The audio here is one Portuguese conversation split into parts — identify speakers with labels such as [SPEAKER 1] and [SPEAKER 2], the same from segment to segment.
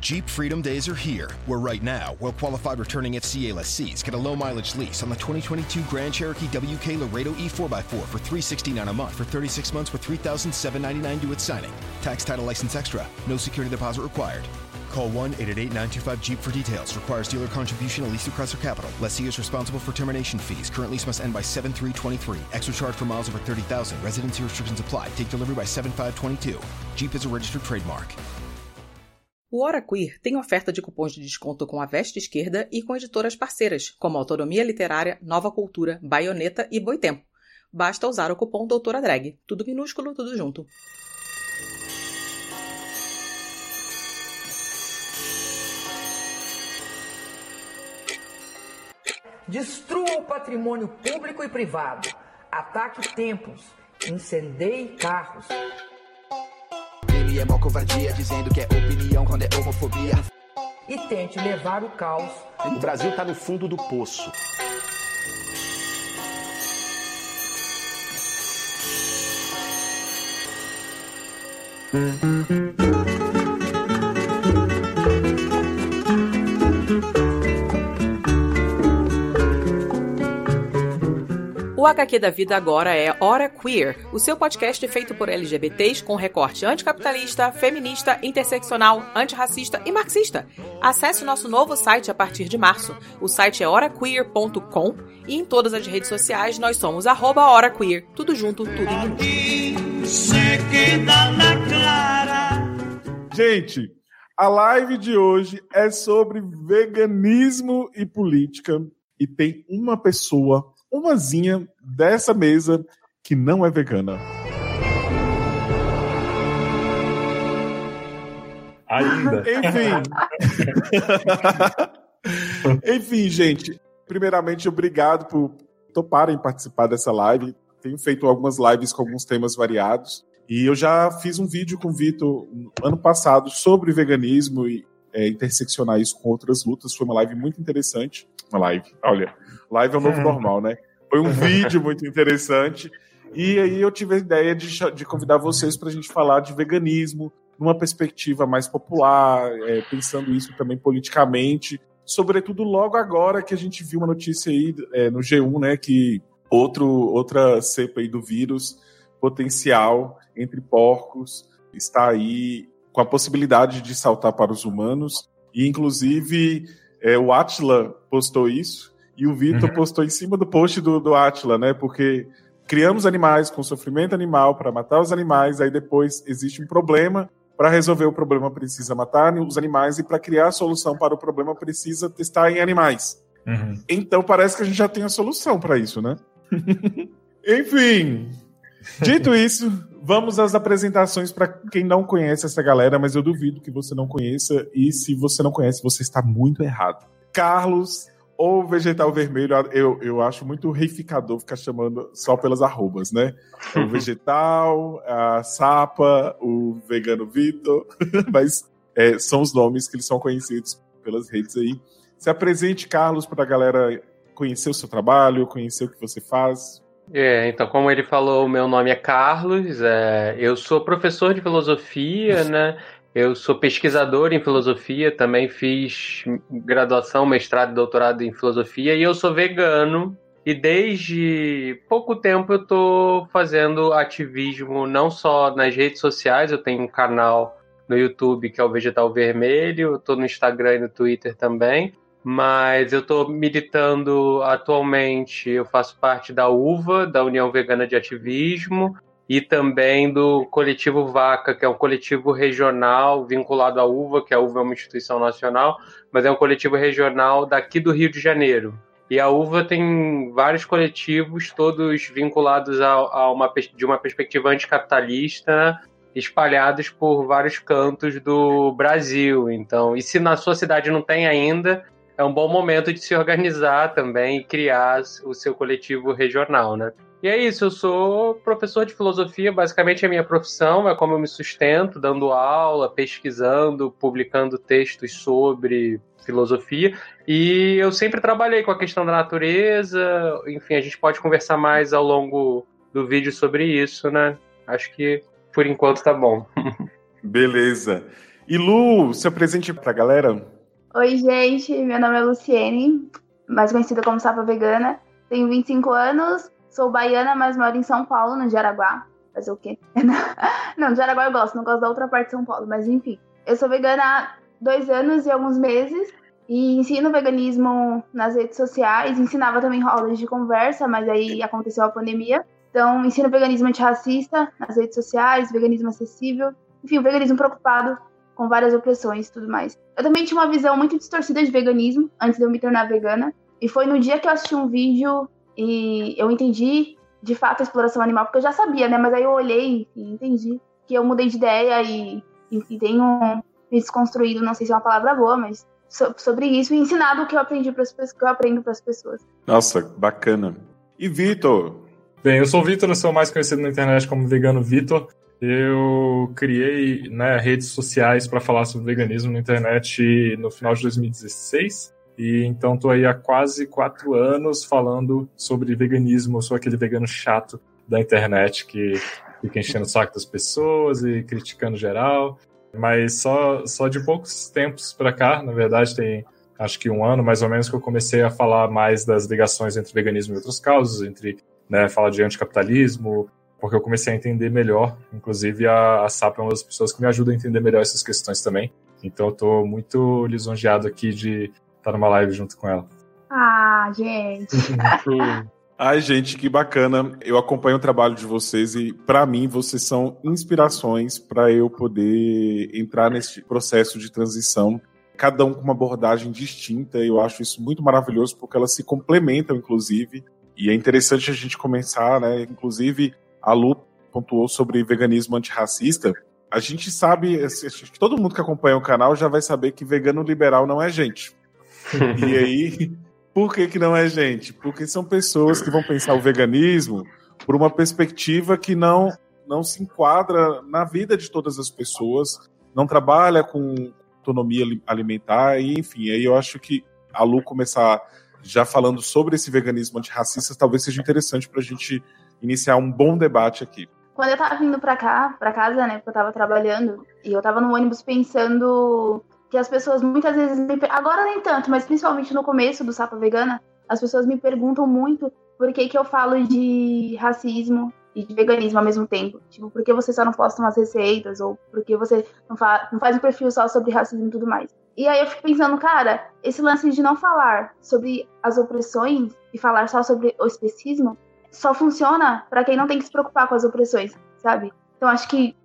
[SPEAKER 1] Jeep Freedom Days are here, where right now, well qualified returning FCA lessees get a low mileage lease on the 2022 Grand Cherokee WK Laredo E4x4 for 369 a month for 36 months with $3,799 due at signing. Tax title license extra. No security deposit required. Call 1 888 925 Jeep for details. Requires dealer contribution at least through Chrysler Capital. Lessee is responsible for termination fees. Current lease must end by 7323. Extra charge for miles over 30,000. Residency restrictions apply. Take delivery by 7522. Jeep is a registered trademark.
[SPEAKER 2] O Hora Queer tem oferta de cupons de desconto com a Veste Esquerda e com editoras parceiras, como Autonomia Literária, Nova Cultura, Baioneta e Boitempo. Basta usar o cupom Doutora Drag. Tudo minúsculo, tudo junto.
[SPEAKER 3] Destrua o patrimônio público e privado. Ataque templos. Incendeie carros.
[SPEAKER 4] Ele é mó covardia, dizendo que é opinião quando é homofobia.
[SPEAKER 3] E tente levar o caos.
[SPEAKER 5] O Brasil tá no fundo do poço.
[SPEAKER 2] O HQ da Vida agora é Hora Queer, o seu podcast feito por LGBTs com recorte anticapitalista, feminista, interseccional, antirracista e marxista. Acesse o nosso novo site a partir de março. O site é horaqueer.com e em todas as redes sociais nós somos arroba. Tudo junto, tudo minúsculo.
[SPEAKER 6] Gente, a live de hoje é sobre veganismo e política. E tem uma pessoa, umazinha dessa mesa, que não é vegana.
[SPEAKER 7] Ainda.
[SPEAKER 6] Enfim. Enfim, gente. Primeiramente, obrigado por toparem participar dessa live. Tenho feito algumas lives com alguns temas variados. E eu já fiz um vídeo com o Vitor ano passado sobre veganismo e é, interseccionar isso com outras lutas. Foi uma live muito interessante. Uma live, olha, live é o novo normal, né? Foi um vídeo muito interessante. E aí eu tive a ideia de, de convidar vocês para a gente falar de veganismo numa perspectiva mais popular, é, pensando isso também politicamente. Sobretudo logo agora que a gente viu uma notícia aí é, no G1, né, que outro, outra cepa aí do vírus potencial entre porcos está aí com a possibilidade de saltar para os humanos. E, inclusive, é, o Atila postou isso e o Vitor
[SPEAKER 7] Uhum.
[SPEAKER 6] postou em cima do post do, do Atila, né? Porque criamos animais com sofrimento animal para matar os animais, aí depois existe um problema. Para resolver o problema, precisa matar os animais, e para criar a solução para o problema, precisa testar em animais.
[SPEAKER 7] Uhum.
[SPEAKER 6] Então parece que a gente já tem a solução para isso, né? Enfim, dito isso, vamos às apresentações para quem não conhece essa galera, mas eu duvido que você não conheça, e se você não conhece, você está muito errado. Carlos, ou Vegetal Vermelho, eu, eu acho muito reificador ficar chamando só pelas arrobas, né? O Vegetal, a Sapa, o Vegano Vitor, mas é, são os nomes que eles são conhecidos pelas redes aí. Se apresente, Carlos, para a galera conhecer o seu trabalho, conhecer o que você faz.
[SPEAKER 8] É, então, como ele falou, o meu nome é Carlos, é, eu sou professor de filosofia, né? Eu sou pesquisador em filosofia, também fiz graduação, mestrado e doutorado em filosofia, e eu sou vegano. E desde pouco tempo eu tô fazendo ativismo não só nas redes sociais, eu tenho um canal no YouTube que é o Vegetal Vermelho, eu no Instagram e no Twitter também. Mas eu estou militando atualmente, eu faço parte da UVA, da União Vegana de Ativismo, e também do coletivo Vaca, que é um coletivo regional vinculado à UVA, que a UVA é uma instituição nacional, mas é um coletivo regional daqui do Rio de Janeiro. E a UVA tem vários coletivos, todos vinculados a, a uma, de uma perspectiva anticapitalista, espalhados por vários cantos do Brasil. Então, e se na sua cidade não tem ainda, é um bom momento de se organizar também e criar o seu coletivo regional, né? E é isso, eu sou professor de filosofia, basicamente é a minha profissão, é como eu me sustento, dando aula, pesquisando, publicando textos sobre filosofia. E eu sempre trabalhei com a questão da natureza, enfim, a gente pode conversar mais ao longo do vídeo sobre isso, né? Acho que por enquanto tá bom.
[SPEAKER 6] Beleza. E Lu, seu presente pra galera?
[SPEAKER 9] Oi, gente. Meu nome é Luciene, mais conhecida como Sapa Vegana. Tenho 25 anos, sou baiana, mas moro em São Paulo, no Jaraguá. Fazer o quê? Não, Jaraguá eu gosto, não gosto da outra parte de São Paulo, mas enfim. Eu sou vegana há dois anos e alguns meses e ensino veganismo nas redes sociais. Ensinava também rodas de conversa, mas aí aconteceu a pandemia. Então, ensino veganismo antirracista nas redes sociais, veganismo acessível, enfim, veganismo preocupado com várias opressões e tudo mais. Eu também tinha uma visão muito distorcida de veganismo antes de eu me tornar vegana. E foi no dia que eu assisti um vídeo e eu entendi de fato a exploração animal, porque eu já sabia, né? Mas aí eu olhei e entendi que eu mudei de ideia e, e tenho me desconstruído, não sei se é uma palavra boa, mas sobre isso e ensinado o que eu aprendi para as pessoas, que eu aprendo para as pessoas.
[SPEAKER 6] Nossa, bacana. E Vitor?
[SPEAKER 7] Bem, eu sou o Vitor, eu sou mais conhecido na internet como Vegano Vitor. Eu criei né, redes sociais para falar sobre veganismo na internet no final de 2016. E então estou aí há quase quatro anos falando sobre veganismo. Eu sou aquele vegano chato da internet que fica enchendo o saco das pessoas e criticando geral. Mas só, só de poucos tempos para cá, na verdade, tem acho que um ano mais ou menos que eu comecei a falar mais das ligações entre veganismo e outras causas, entre né, falar de anticapitalismo, porque eu comecei a entender melhor. Inclusive, a, a SAP é uma das pessoas que me ajuda a entender melhor essas questões também. Então, eu estou muito lisonjeado aqui de estar numa live junto com ela.
[SPEAKER 9] Ah, gente!
[SPEAKER 6] Ai, gente, que bacana. Eu acompanho o trabalho de vocês e, para mim, vocês são inspirações para eu poder entrar nesse processo de transição. Cada um com uma abordagem distinta. Eu acho isso muito maravilhoso porque elas se complementam, inclusive. E é interessante a gente começar, né? Inclusive, a Lu pontuou sobre veganismo antirracista. A gente sabe, que todo mundo que acompanha o canal já vai saber que vegano liberal não é gente. E aí por que, que não é gente? Porque são pessoas que vão pensar o veganismo por uma perspectiva que não, não se enquadra na vida de todas as pessoas, não trabalha com autonomia alimentar, e enfim, aí eu acho que a Lu começar já falando sobre esse veganismo antirracista talvez seja interessante para a gente iniciar um bom debate aqui.
[SPEAKER 9] Quando eu tava vindo para cá, para casa, né, porque eu tava trabalhando, e eu tava no ônibus pensando que as pessoas muitas vezes me, agora nem tanto, mas principalmente no começo do Sapa Vegana, as pessoas me perguntam muito por que, que eu falo de racismo e de veganismo ao mesmo tempo. Tipo, por que você só não posta umas receitas? Ou por que você não, fa não faz um perfil só sobre racismo e tudo mais? E aí eu fico pensando, cara, esse lance de não falar sobre as opressões e falar só sobre o especismo só funciona para quem não tem que se preocupar com as opressões, sabe? Então acho que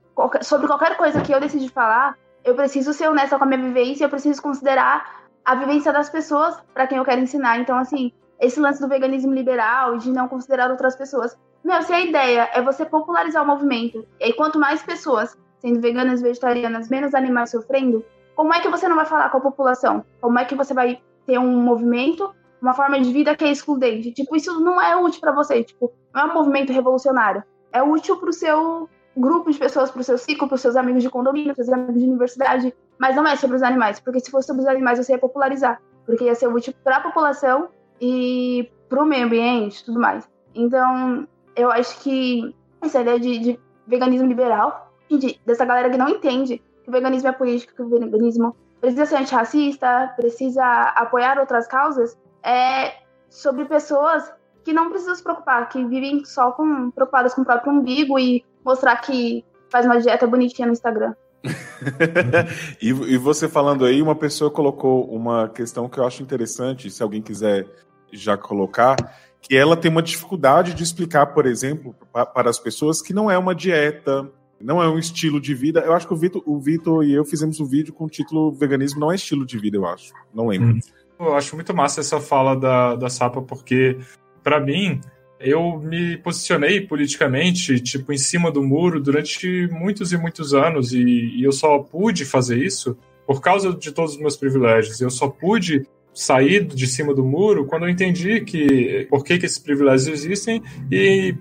[SPEAKER 9] sobre qualquer coisa que eu decidi falar, eu preciso ser honesta com a minha vivência, eu preciso considerar a vivência das pessoas para quem eu quero ensinar. Então, assim, esse lance do veganismo liberal de não considerar outras pessoas. Meu, se a ideia é você popularizar o movimento, e aí quanto mais pessoas sendo veganas, vegetarianas, menos animais sofrendo, como é que você não vai falar com a população? Como é que você vai ter um movimento, uma forma de vida que é excludente? Tipo, isso não é útil para você, tipo, não é um movimento revolucionário. É útil para o seu grupo de pessoas para o seu ciclo, para os seus amigos de condomínio, para os seus amigos de universidade, mas não é sobre os animais, porque se fosse sobre os animais você ia popularizar, porque ia ser útil para a população e para o meio ambiente tudo mais. Então, eu acho que essa ideia de, de veganismo liberal, de, dessa galera que não entende que o veganismo é político, que o veganismo precisa ser antirracista, precisa apoiar outras causas, é sobre pessoas que não precisam se preocupar, que vivem só com preocupadas com o próprio umbigo e mostrar que faz uma dieta bonitinha no Instagram.
[SPEAKER 6] e, e, você falando aí, uma pessoa colocou uma questão que eu acho interessante, se alguém quiser já colocar, que ela tem uma dificuldade de explicar, por exemplo, para as pessoas que não é uma dieta, não é um estilo de vida. Eu acho que o Vitor, o Vitor e eu fizemos um vídeo com o título Veganismo não é estilo de vida, eu acho. Não lembro. Hum.
[SPEAKER 7] Eu acho muito massa essa fala da, da Sapa, porque, para mim, eu me posicionei politicamente, tipo, em cima do muro durante muitos e muitos anos, e, e, eu só pude fazer isso por causa de todos os meus privilégios. Eu só pude sair de cima do muro quando eu entendi que por que, que esses privilégios existem e,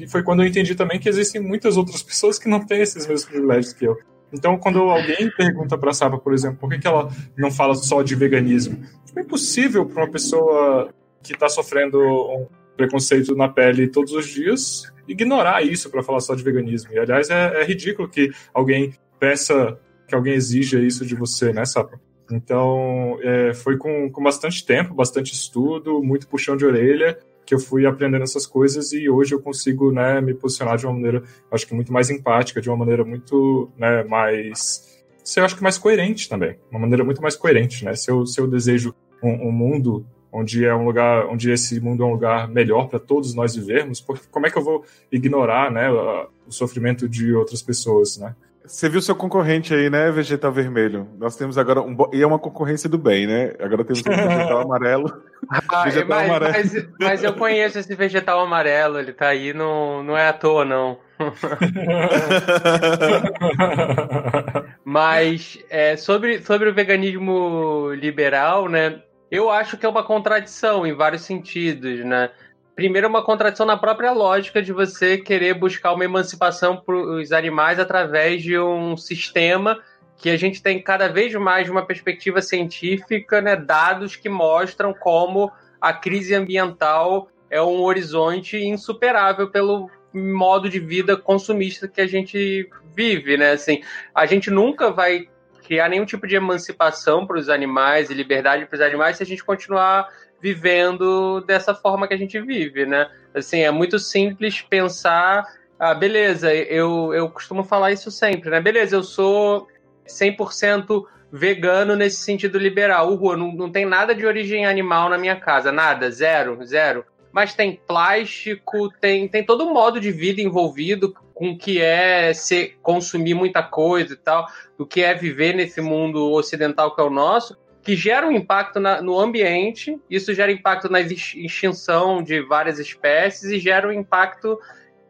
[SPEAKER 7] e foi quando eu entendi também que existem muitas outras pessoas que não têm esses mesmos privilégios que eu. Então, quando alguém pergunta para a Saba, por exemplo, por que, que ela não fala só de veganismo, tipo, é impossível para uma pessoa que está sofrendo um preconceito na pele todos os dias, ignorar isso para falar só de veganismo. E, aliás, é, é, ridículo que alguém peça que alguém exija isso de você, né, Sapa? Então, é, foi com, com bastante tempo, bastante estudo, muito puxão de orelha, que eu fui aprendendo essas coisas e hoje eu consigo né, me posicionar de uma maneira, acho que muito mais empática, de uma maneira muito né, mais. Eu acho que mais coerente também. Uma maneira muito mais coerente, né? Se eu, se eu desejo um, um mundo onde é um lugar, onde esse mundo é um lugar melhor para todos nós vivermos, porque como é que eu vou ignorar, né, o sofrimento de outras pessoas, né?
[SPEAKER 6] Você viu seu concorrente aí, né, Vegetal Vermelho? Nós temos agora um. E é uma concorrência do bem, né? Agora temos um vegetal amarelo.
[SPEAKER 8] Ah, vegetal mas, amarelo. Mas, mas, eu conheço esse vegetal amarelo, ele tá aí, não, não é à toa, não. mas é, sobre, sobre o veganismo liberal, né? Eu acho que é uma contradição em vários sentidos, né? primeiro, uma contradição na própria lógica de você querer buscar uma emancipação para os animais através de um sistema que a gente tem cada vez mais uma perspectiva científica, né, dados que mostram como a crise ambiental é um horizonte insuperável pelo modo de vida consumista que a gente vive, né? Assim, a gente nunca vai criar nenhum tipo de emancipação para os animais e liberdade para os animais se a gente continuar vivendo dessa forma que a gente vive, né? Assim, é muito simples pensar, ah, beleza, eu, eu costumo falar isso sempre, né? Beleza, eu sou 100% vegano nesse sentido liberal. Uhul, não, não tem nada de origem animal na minha casa, nada, zero, zero. Mas tem plástico, tem, tem todo um modo de vida envolvido com o que é ser, consumir muita coisa e tal, do que é viver nesse mundo ocidental que é o nosso que gera um impacto na, no ambiente, isso gera impacto na extinção de várias espécies e gera um impacto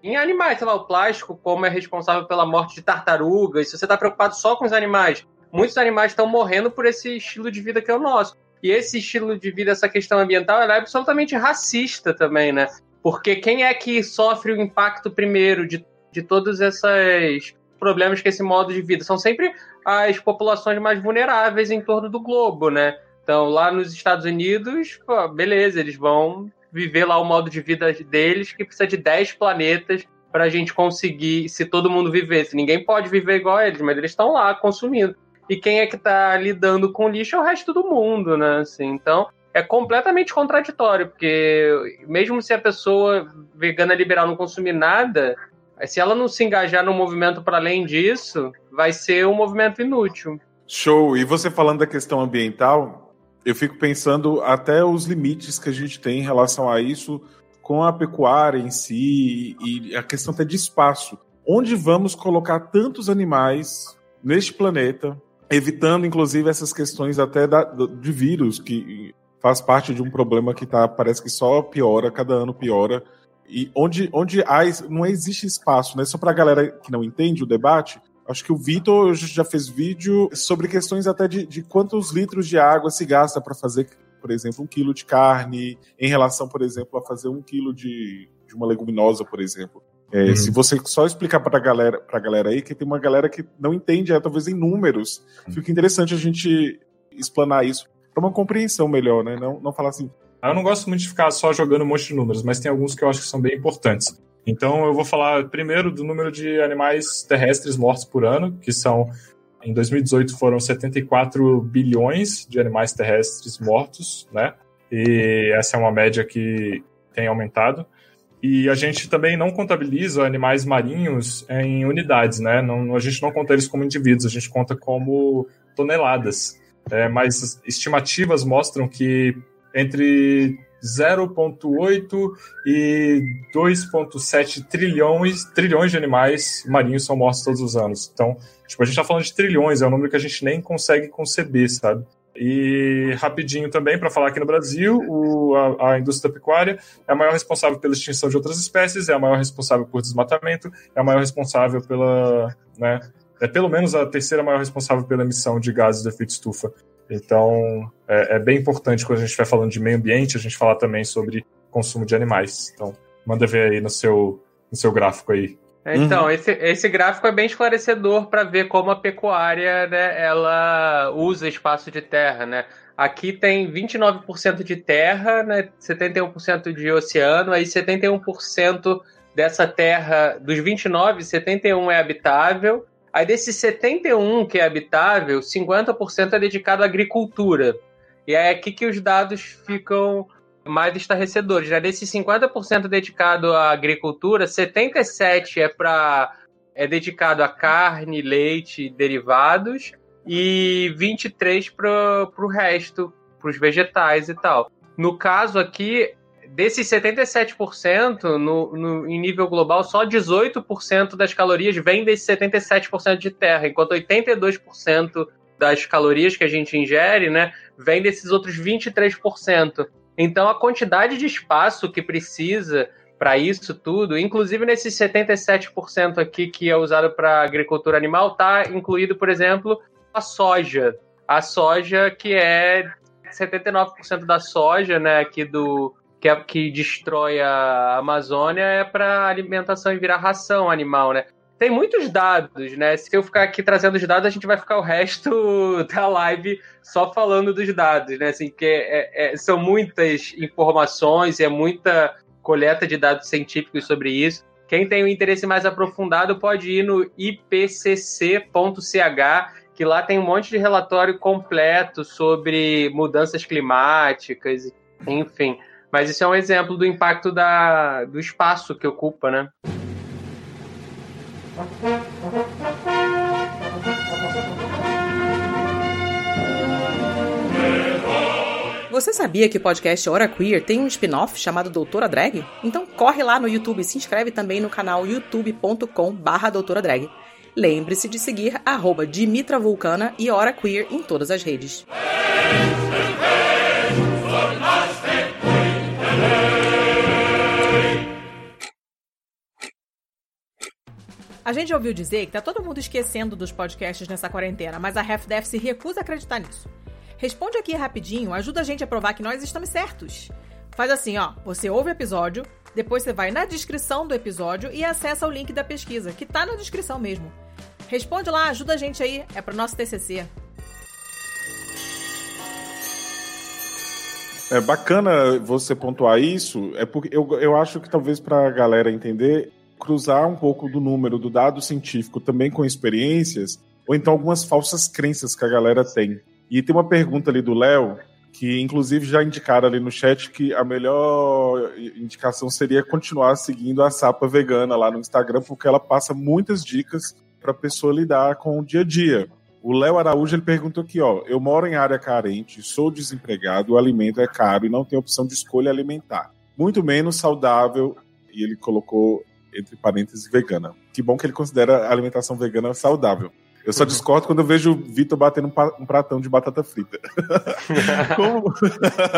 [SPEAKER 8] em animais. Sei lá, o plástico, como é responsável pela morte de tartarugas, se você está preocupado só com os animais, muitos animais estão morrendo por esse estilo de vida que é o nosso. E esse estilo de vida, essa questão ambiental, ela é absolutamente racista também, né? Porque quem é que sofre o impacto primeiro de, de todos esses problemas que esse modo de vida? São sempre as populações mais vulneráveis em torno do globo, né? Então, lá nos Estados Unidos, pô, beleza, eles vão viver lá o modo de vida deles que precisa de 10 planetas para a gente conseguir, se todo mundo vivesse. Ninguém pode viver igual a eles, mas eles estão lá consumindo. E quem é que está lidando com lixo é o resto do mundo, né? Assim, então, é completamente contraditório, porque mesmo se a pessoa vegana liberal não consumir nada, se ela não se engajar no movimento para além disso, vai ser um movimento inútil.
[SPEAKER 6] Show. E você falando da questão ambiental, eu fico pensando até os limites que a gente tem em relação a isso com a pecuária em si e a questão até de espaço. Onde vamos colocar tantos animais neste planeta, evitando inclusive essas questões até da, de vírus, que faz parte de um problema que tá, parece que só piora, cada ano piora e onde, onde há, não existe espaço, né? Só para a galera que não entende o debate, acho que o Vitor já fez vídeo sobre questões até de, de quantos litros de água se gasta para fazer, por exemplo, um quilo de carne, em relação, por exemplo, a fazer um quilo de, de uma leguminosa, por exemplo. É, uhum. Se você só explicar para a galera, pra galera aí, que tem uma galera que não entende, é, talvez em números, uhum. fica interessante a gente explanar isso para uma compreensão melhor, né? Não, não falar assim,
[SPEAKER 7] eu não gosto muito de ficar só jogando um monte de números, mas tem alguns que eu acho que são bem importantes. Então eu vou falar primeiro do número de animais terrestres mortos por ano, que são em 2018 foram 74 bilhões de animais terrestres mortos, né? E essa é uma média que tem aumentado. E a gente também não contabiliza animais marinhos em unidades, né? Não, a gente não conta eles como indivíduos, a gente conta como toneladas. É, mas estimativas mostram que entre 0,8 e 2,7 trilhões, trilhões de animais marinhos são mortos todos os anos. Então, tipo, a gente está falando de trilhões, é um número que a gente nem consegue conceber, sabe? E rapidinho também, para falar aqui no Brasil, o, a, a, indústria pecuária é a maior responsável pela extinção de outras espécies, é a maior responsável por desmatamento, é a maior responsável pela. Né, é pelo menos a terceira maior responsável pela emissão de gases de efeito estufa então, é, é, bem importante quando a gente vai falando de meio ambiente, a gente falar também sobre consumo de animais. Então, manda ver aí no seu, no seu gráfico aí.
[SPEAKER 8] Então, uhum. esse, esse gráfico é bem esclarecedor para ver como a pecuária né, ela usa espaço de terra, né? Aqui tem 29% de terra, né, 71% de oceano, aí 71% dessa terra, dos 29, 71 é habitável, Aí desses 71 que é habitável, 50% é dedicado à agricultura. E é aqui que os dados ficam mais estarrecedores. Né? Desses 50% dedicado à agricultura, 77 é para é dedicado a carne, leite, derivados e 23 para o resto, para os vegetais e tal. No caso aqui, desses 77%, no, no, em nível global, só 18% das calorias vem desse 77% de terra, enquanto 82% das calorias que a gente ingere, né, vem desses outros 23%. Então, a quantidade de espaço que precisa para isso tudo, inclusive nesses 77% aqui que é usado para agricultura animal, está incluído, por exemplo, a soja. A soja que é 79% da soja, né, aqui do que, é, que destrói a Amazônia é para alimentação e virar ração animal, né? Tem muitos dados, né? Se eu ficar aqui trazendo os dados, a gente vai ficar o resto da live só falando dos dados, né? Assim, que é, é, são muitas informações, é muita coleta de dados científicos sobre isso. Quem tem um interesse mais aprofundado pode ir no ipcc.ch, que lá tem um monte de relatório completo sobre mudanças climáticas, enfim. Mas isso é um exemplo do impacto da, do espaço que ocupa, né?
[SPEAKER 10] Você sabia que o podcast Hora Queer tem um spin-off chamado Doutora Drag? Então corre lá no YouTube e se inscreve também no canal youtube.com barra Doutora Drag. Lembre-se de seguir arroba Dimitra Vulcana e Hora Queer em todas as redes. A gente ouviu dizer que tá todo mundo esquecendo dos podcasts nessa quarentena, mas a RefDef se recusa a acreditar nisso. Responde aqui rapidinho, ajuda a gente a provar que nós estamos certos. Faz assim, ó, você ouve o episódio, depois você vai na descrição do episódio e acessa o link da pesquisa, que tá na descrição mesmo. Responde lá, ajuda a gente aí, é pro nosso TCC.
[SPEAKER 6] É bacana você pontuar isso, é porque eu, eu acho que talvez para a galera entender, cruzar um pouco do número do dado científico também com experiências, ou então algumas falsas crenças que a galera tem. E tem uma pergunta ali do Léo, que inclusive já indicaram ali no chat que a melhor indicação seria continuar seguindo a Sapa Vegana lá no Instagram, porque ela passa muitas dicas para a pessoa lidar com o dia a dia. O Léo Araújo ele perguntou aqui, ó, eu moro em área carente, sou desempregado, o alimento é caro e não tenho opção de escolha alimentar. Muito menos saudável, e ele colocou entre parênteses, vegana. Que bom que ele considera a alimentação vegana saudável. Eu só discordo quando eu vejo o Vitor batendo um pratão de batata frita. como...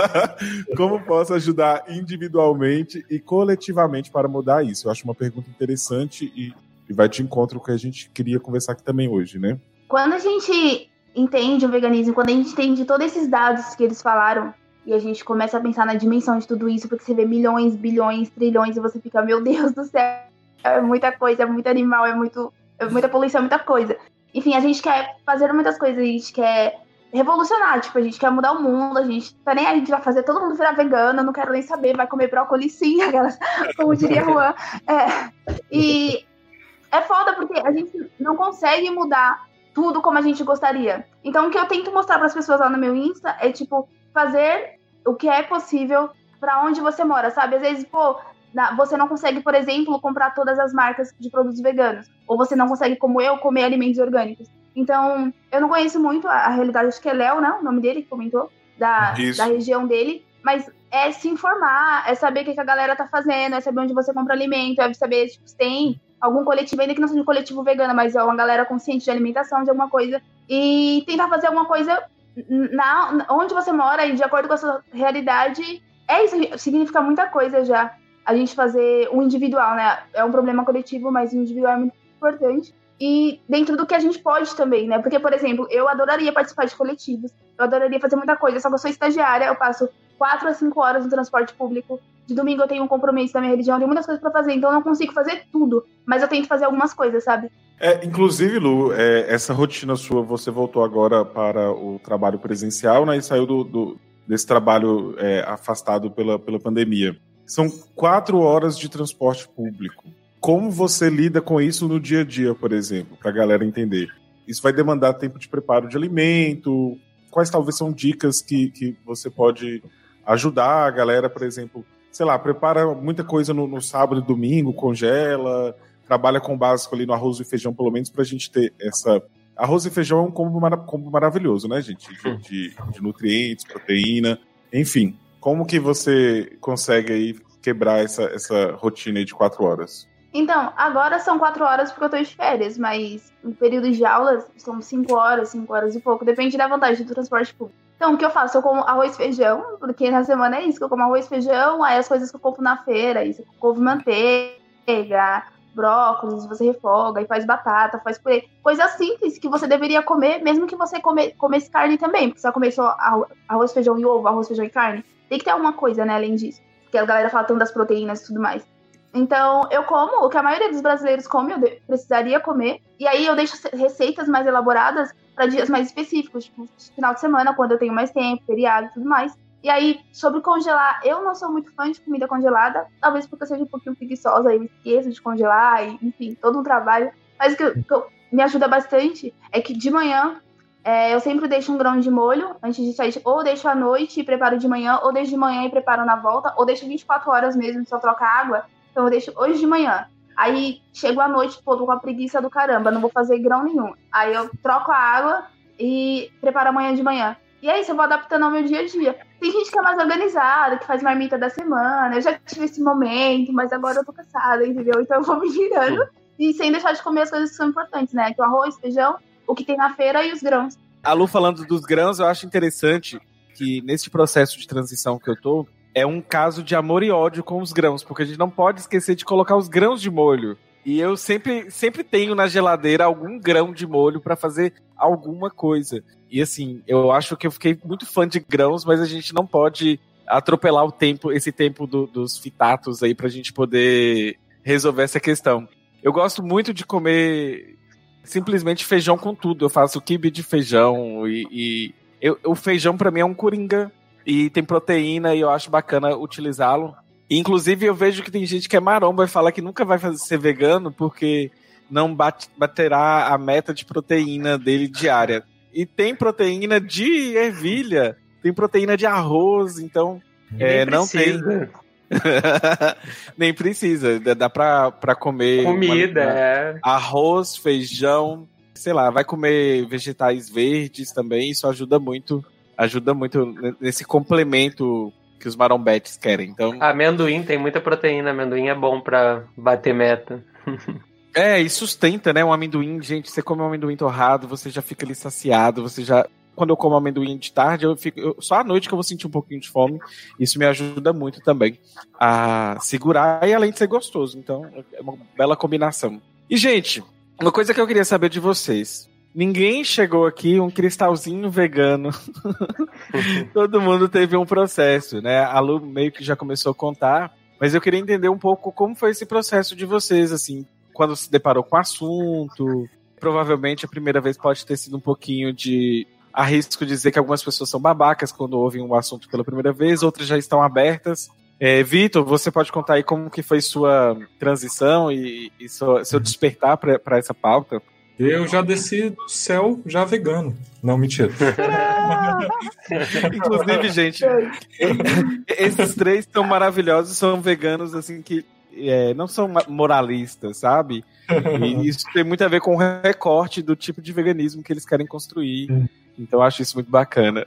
[SPEAKER 6] como posso ajudar individualmente e coletivamente para mudar isso? Eu acho uma pergunta interessante e, e vai de encontro com o que a gente queria conversar aqui também hoje, né?
[SPEAKER 9] Quando a gente entende o veganismo, quando a gente entende todos esses dados que eles falaram, e a gente começa a pensar na dimensão de tudo isso, porque você vê milhões, bilhões, trilhões, e você fica, meu Deus do céu, é muita coisa, é muito animal, é, muito, é muita poluição, é muita coisa. Enfim, a gente quer fazer muitas coisas, a gente quer revolucionar, tipo, a gente quer mudar o mundo, a gente tá nem a gente vai fazer todo mundo virar vegano, não quero nem saber, vai comer brócolis sim, aquelas, como diria Juan. É, e é foda porque a gente não consegue mudar tudo como a gente gostaria. Então, o que eu tento mostrar para as pessoas lá no meu Insta é, tipo, fazer o que é possível para onde você mora, sabe? Às vezes, pô, você não consegue, por exemplo, comprar todas as marcas de produtos veganos. Ou você não consegue, como eu, comer alimentos orgânicos. Então, eu não conheço muito a, a realidade, acho que é Léo, não? O nome dele que comentou, da, da região dele. Mas é se informar, é saber o que, que, a galera tá fazendo, é saber onde você compra alimento, é saber tipo, se tem algum coletivo, ainda que não seja um coletivo vegano, mas é uma galera consciente de alimentação, de alguma coisa. E tentar fazer alguma coisa na, onde você mora e de acordo com a sua realidade, é isso, significa muita coisa já. A gente fazer o individual, né? É um problema coletivo, mas o individual é muito importante. E dentro do que a gente pode também, né? Porque, por exemplo, eu adoraria participar de coletivos, eu adoraria fazer muita coisa, só que eu sou estagiária, eu passo quatro a cinco horas no transporte público. De domingo eu tenho um compromisso da minha religião, eu tenho muitas coisas para fazer, então eu não consigo fazer tudo, mas eu tento fazer algumas coisas, sabe?
[SPEAKER 6] É, inclusive, Lu, é, essa rotina sua, você voltou agora para o trabalho presencial, né? E saiu do, do desse trabalho é, afastado pela, pela pandemia. São quatro horas de transporte público.
[SPEAKER 11] como você lida com isso no dia a dia, por exemplo, para a galera entender. Isso vai demandar tempo de preparo de alimento. Quais talvez são dicas que, que você pode ajudar a galera, por exemplo, sei lá, prepara muita coisa no, no sábado e domingo, congela, trabalha com básico ali no arroz e feijão, pelo menos, para a gente ter essa. Arroz e feijão é um combo, mar... combo maravilhoso, né, gente? De, de, de, nutrientes, proteína, enfim. Como que você consegue aí quebrar essa, essa rotina de quatro horas?
[SPEAKER 9] Então, agora são quatro horas porque eu tô de férias, mas em período de aulas são cinco horas, cinco horas e pouco. Depende da vantagem do transporte público. Então, o que eu faço? Eu como arroz e feijão, porque na semana é isso, que eu como arroz e feijão, aí as coisas que eu compro na feira, isso, couve manteiga, brócolis, você refoga e faz batata, faz purê. Coisa simples que você deveria comer, mesmo que você come, comesse carne também, porque você comer só arroz, feijão e ovo, arroz, feijão e carne. Tem que ter alguma coisa, né, além disso. Porque a galera fala tanto das proteínas e tudo mais. Então, eu como o que a maioria dos brasileiros come, eu precisaria comer. E aí eu deixo receitas mais elaboradas para dias mais específicos, tipo final de semana, quando eu tenho mais tempo, feriado e tudo mais. E aí, sobre congelar, eu não sou muito fã de comida congelada, talvez porque eu seja um pouquinho preguiçosa e eu esqueço de congelar, e, enfim, todo um trabalho. Mas o que, que me ajuda bastante é que de manhã é, eu sempre deixo um grão de molho antes de sair, ou deixo à noite e preparo de manhã, ou deixo de manhã e preparo na volta, ou deixo 24 horas mesmo, só trocar água então eu deixo hoje de manhã. Aí chego à noite, pô, tô com a preguiça do caramba, não vou fazer grão nenhum. Aí eu troco a água e preparo amanhã de manhã. E é isso, eu vou adaptando ao meu dia a dia. Tem gente que é mais organizada, que faz marmita da semana. Eu já tive esse momento, mas agora eu tô cansada, entendeu? Então eu vou me virando. E sem deixar de comer as coisas que são importantes, né? Que o arroz, feijão, o que tem na feira e os grãos.
[SPEAKER 6] A Lu falando dos grãos, eu acho interessante que nesse processo de transição que eu tô, é um caso de amor e ódio com os grãos, porque a gente não pode esquecer de colocar os grãos de molho. E eu sempre, sempre tenho na geladeira algum grão de molho para fazer alguma coisa. E assim, eu acho que eu fiquei muito fã de grãos, mas a gente não pode atropelar o tempo, esse tempo do, dos fitatos aí pra gente poder resolver essa questão. Eu gosto muito de comer simplesmente feijão com tudo. Eu faço quibe de feijão e, e eu, o feijão para mim é um coringa e tem proteína e eu acho bacana utilizá-lo. Inclusive, eu vejo que tem gente que é maromba e fala que nunca vai fazer, ser vegano porque não bate, baterá a meta de proteína dele diária. E tem proteína de ervilha, tem proteína de arroz, então é, não tem. Nem precisa, dá pra, pra comer.
[SPEAKER 8] Comida, uma, é.
[SPEAKER 6] Arroz, feijão, sei lá, vai comer vegetais verdes também, isso ajuda muito ajuda muito nesse complemento que os marombetes querem. Então,
[SPEAKER 8] amendoim tem muita proteína, amendoim é bom para bater meta.
[SPEAKER 6] é, e sustenta, né? Um amendoim, gente, você come um amendoim torrado, você já fica ali saciado, você já quando eu como amendoim de tarde, eu fico. Eu, só à noite que eu vou sentir um pouquinho de fome. Isso me ajuda muito também a segurar e além de ser gostoso. Então, é uma bela combinação. E, gente, uma coisa que eu queria saber de vocês. Ninguém chegou aqui um cristalzinho vegano. Todo mundo teve um processo, né? A Lu meio que já começou a contar, mas eu queria entender um pouco como foi esse processo de vocês, assim, quando se deparou com o assunto. Provavelmente a primeira vez pode ter sido um pouquinho de arrisco dizer que algumas pessoas são babacas quando ouvem um assunto pela primeira vez, outras já estão abertas. É, Vitor, você pode contar aí como que foi sua transição e, e seu, seu despertar para essa pauta?
[SPEAKER 7] Eu já desci do céu já vegano. Não, mentira.
[SPEAKER 6] Inclusive, gente, esses três são maravilhosos, são veganos, assim, que é, não são moralistas, sabe? E isso tem muito a ver com o recorte do tipo de veganismo que eles querem construir. Então, eu acho isso muito bacana.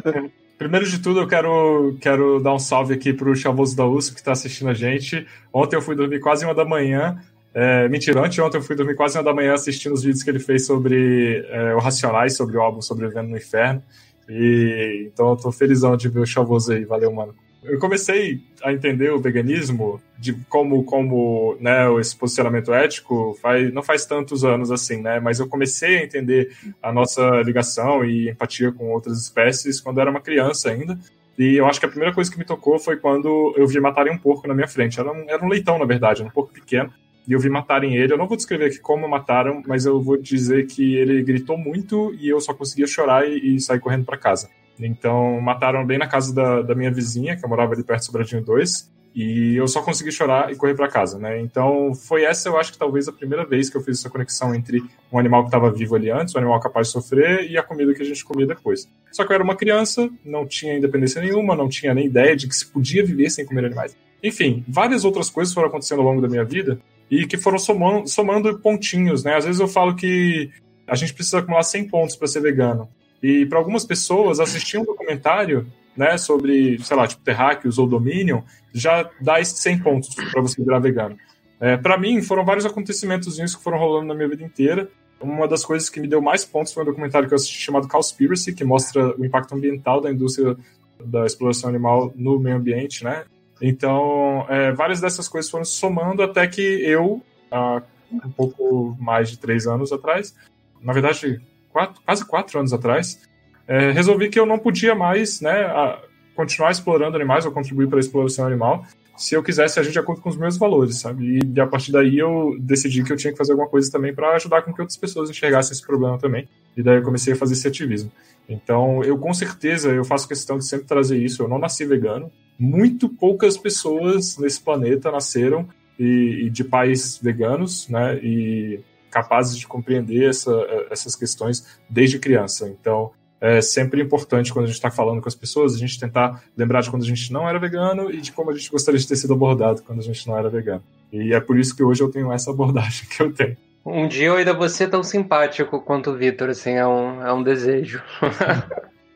[SPEAKER 7] Primeiro de tudo, eu quero, quero dar um salve aqui pro Chavoso da USP que está assistindo a gente. Ontem eu fui dormir quase uma da manhã é, mentira, anteontem eu fui dormir quase uma da manhã assistindo os vídeos que ele fez sobre é, o Racionais, sobre o álbum Sobrevivendo no Inferno. E então eu tô felizão de ver o Chavoso aí, valeu, mano. Eu comecei a entender o veganismo de como, como né, esse posicionamento ético faz, não faz tantos anos assim, né? Mas eu comecei a entender a nossa ligação e empatia com outras espécies quando eu era uma criança ainda. E eu acho que a primeira coisa que me tocou foi quando eu vi matarem um porco na minha frente. Era um, era um leitão, na verdade, um porco pequeno e eu vi matarem ele. Eu não vou descrever aqui como mataram, mas eu vou dizer que ele gritou muito e eu só conseguia chorar e, e sair correndo para casa. Então, mataram bem na casa da, da, minha vizinha, que eu morava ali perto do Sobradinho 2. E eu só consegui chorar e correr para casa, né? Então, foi essa, eu acho que talvez a primeira vez que eu fiz essa conexão entre um animal que estava vivo ali antes, um animal capaz de sofrer, e a comida que a gente comia depois. Só que eu era uma criança, não tinha independência nenhuma, não tinha nem ideia de que se podia viver sem comer animais. Enfim, várias outras coisas foram acontecendo ao longo da minha vida e que foram somando, somando pontinhos, né? Às vezes eu falo que a gente precisa acumular 100 pontos para ser vegano. E para algumas pessoas, assistir um documentário né, sobre, sei lá, tipo Terráqueos ou Dominion, já dá esses 100 pontos para você virar vegano. É, para mim, foram vários acontecimentos que foram rolando na minha vida inteira. Uma das coisas que me deu mais pontos foi um documentário que eu assisti chamado Cowspiracy, que mostra o impacto ambiental da indústria da exploração animal no meio ambiente, né? Então, é, várias dessas coisas foram somando até que eu, há um pouco mais de três anos atrás, na verdade, quatro, quase quatro anos atrás, é, resolvi que eu não podia mais né, a, continuar explorando animais ou contribuir para a exploração animal se eu quisesse agir de acordo com os meus valores, sabe? E a partir daí eu decidi que eu tinha que fazer alguma coisa também para ajudar com que outras pessoas enxergassem esse problema também. E daí eu comecei a fazer esse ativismo. Então, eu com certeza, eu faço questão de sempre trazer isso. Eu não nasci vegano. Muito poucas pessoas nesse planeta nasceram e, e de pais veganos, né? E capazes de compreender essa, essas questões desde criança. Então, é sempre importante quando a gente está falando com as pessoas, a gente tentar lembrar de quando a gente não era vegano e de como a gente gostaria de ter sido abordado quando a gente não era vegano. E é por isso que hoje eu tenho essa abordagem que eu tenho.
[SPEAKER 8] Um dia eu ainda vou ser tão simpático quanto o Vitor, assim, é um, é um desejo.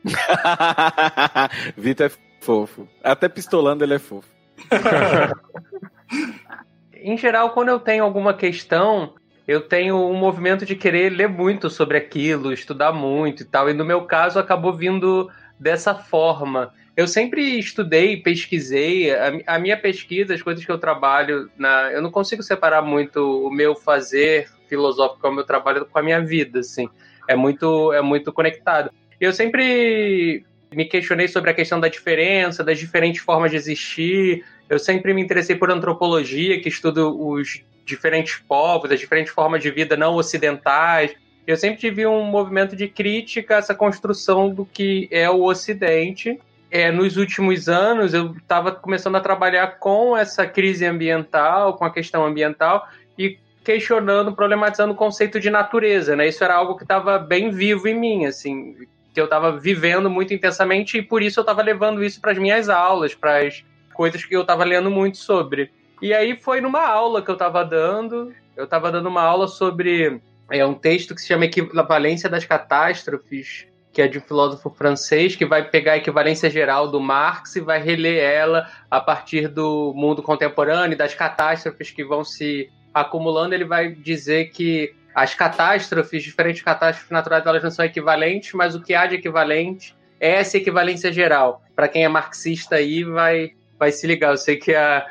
[SPEAKER 6] Vitor é fofo. Até pistolando ele é fofo.
[SPEAKER 8] em geral, quando eu tenho alguma questão, eu tenho um movimento de querer ler muito sobre aquilo, estudar muito e tal. E no meu caso acabou vindo dessa forma. Eu sempre estudei, pesquisei. A, a, minha pesquisa, as coisas que eu trabalho, na, eu não consigo separar muito o meu fazer filosófico ao meu trabalho com a minha vida, assim. É muito, é muito conectado. Eu sempre me questionei sobre a questão da diferença, das diferentes formas de existir. Eu sempre me interessei por antropologia, que estuda os diferentes povos, as diferentes formas de vida não ocidentais. Eu sempre tive um movimento de crítica a essa construção do que é o Ocidente. É, nos últimos anos, eu estava começando a trabalhar com essa crise ambiental, com a questão ambiental, e questionando, problematizando o conceito de natureza, né? Isso era algo que estava bem vivo em mim, assim, que eu estava vivendo muito intensamente e por isso eu estava levando isso para as minhas aulas, para as coisas que eu estava lendo muito sobre. E aí foi numa aula que eu estava dando, eu estava dando uma aula sobre é, um texto que se chama Equivalência das Catástrofes, que é de um filósofo francês, que vai pegar a equivalência geral do Marx e vai reler ela a partir do mundo contemporâneo, das catástrofes que vão se acumulando. Ele vai dizer que as catástrofes, diferentes catástrofes naturais, elas não são equivalentes, mas o que há de equivalente é essa equivalência geral. Para quem é marxista aí, vai, vai se ligar. Eu sei que a,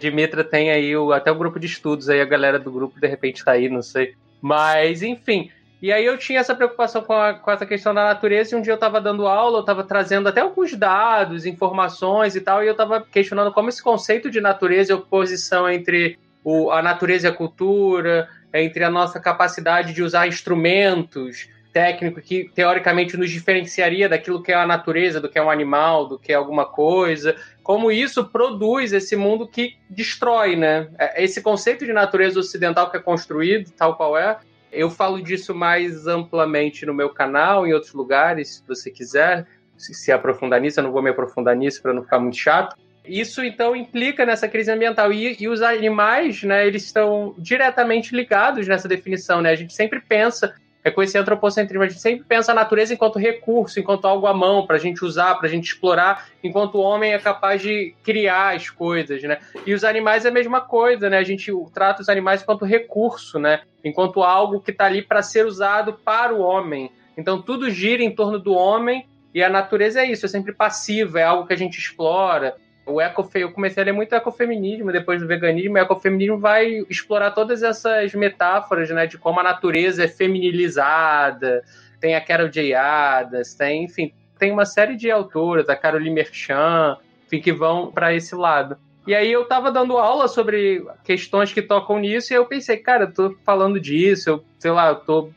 [SPEAKER 8] Dimitra tem aí o, até o grupo de estudos, aí a galera do grupo de repente tá aí, não sei. Mas, enfim. E aí eu tinha essa preocupação com, a, com essa questão da natureza, e um dia eu estava dando aula, eu estava trazendo até alguns dados, informações e tal, e eu estava questionando como esse conceito de natureza e oposição entre o, a natureza e a cultura, entre a nossa capacidade de usar instrumentos técnicos que teoricamente nos diferenciaria daquilo que é a natureza, do que é um animal, do que é alguma coisa, como isso produz esse mundo que destrói, né? É, esse conceito de natureza ocidental que é construído, tal qual é, eu falo disso mais amplamente no meu canal, em outros lugares, se você quiser se, aprofundar nisso, eu não vou me aprofundar nisso para não ficar muito chato. Isso então implica nessa crise ambiental e, e, os animais, né, eles estão diretamente ligados nessa definição, né? A gente sempre pensa é com esse antropocentrismo. A gente sempre pensa a natureza enquanto recurso, enquanto algo à mão para a gente usar, para a gente explorar, enquanto o homem é capaz de criar as coisas, né? E os animais é a mesma coisa, né? A gente trata os animais enquanto recurso, né? Enquanto algo que está ali para ser usado para o homem. Então tudo gira em torno do homem e a natureza é isso, é sempre passiva, é algo que a gente explora o ecofe, eu comecei a ler muito ecofeminismo depois do veganismo. O ecofeminismo vai explorar todas essas metáforas, né, de como a natureza é feminilizada. Tem a Carol J. Adams, tem, enfim, tem uma série de autoras, a Caroline Merchan, enfim, que vão para esse lado. E aí eu tava dando aula sobre questões que tocam nisso e eu pensei, cara, eu tô falando disso, eu, sei lá, eu tô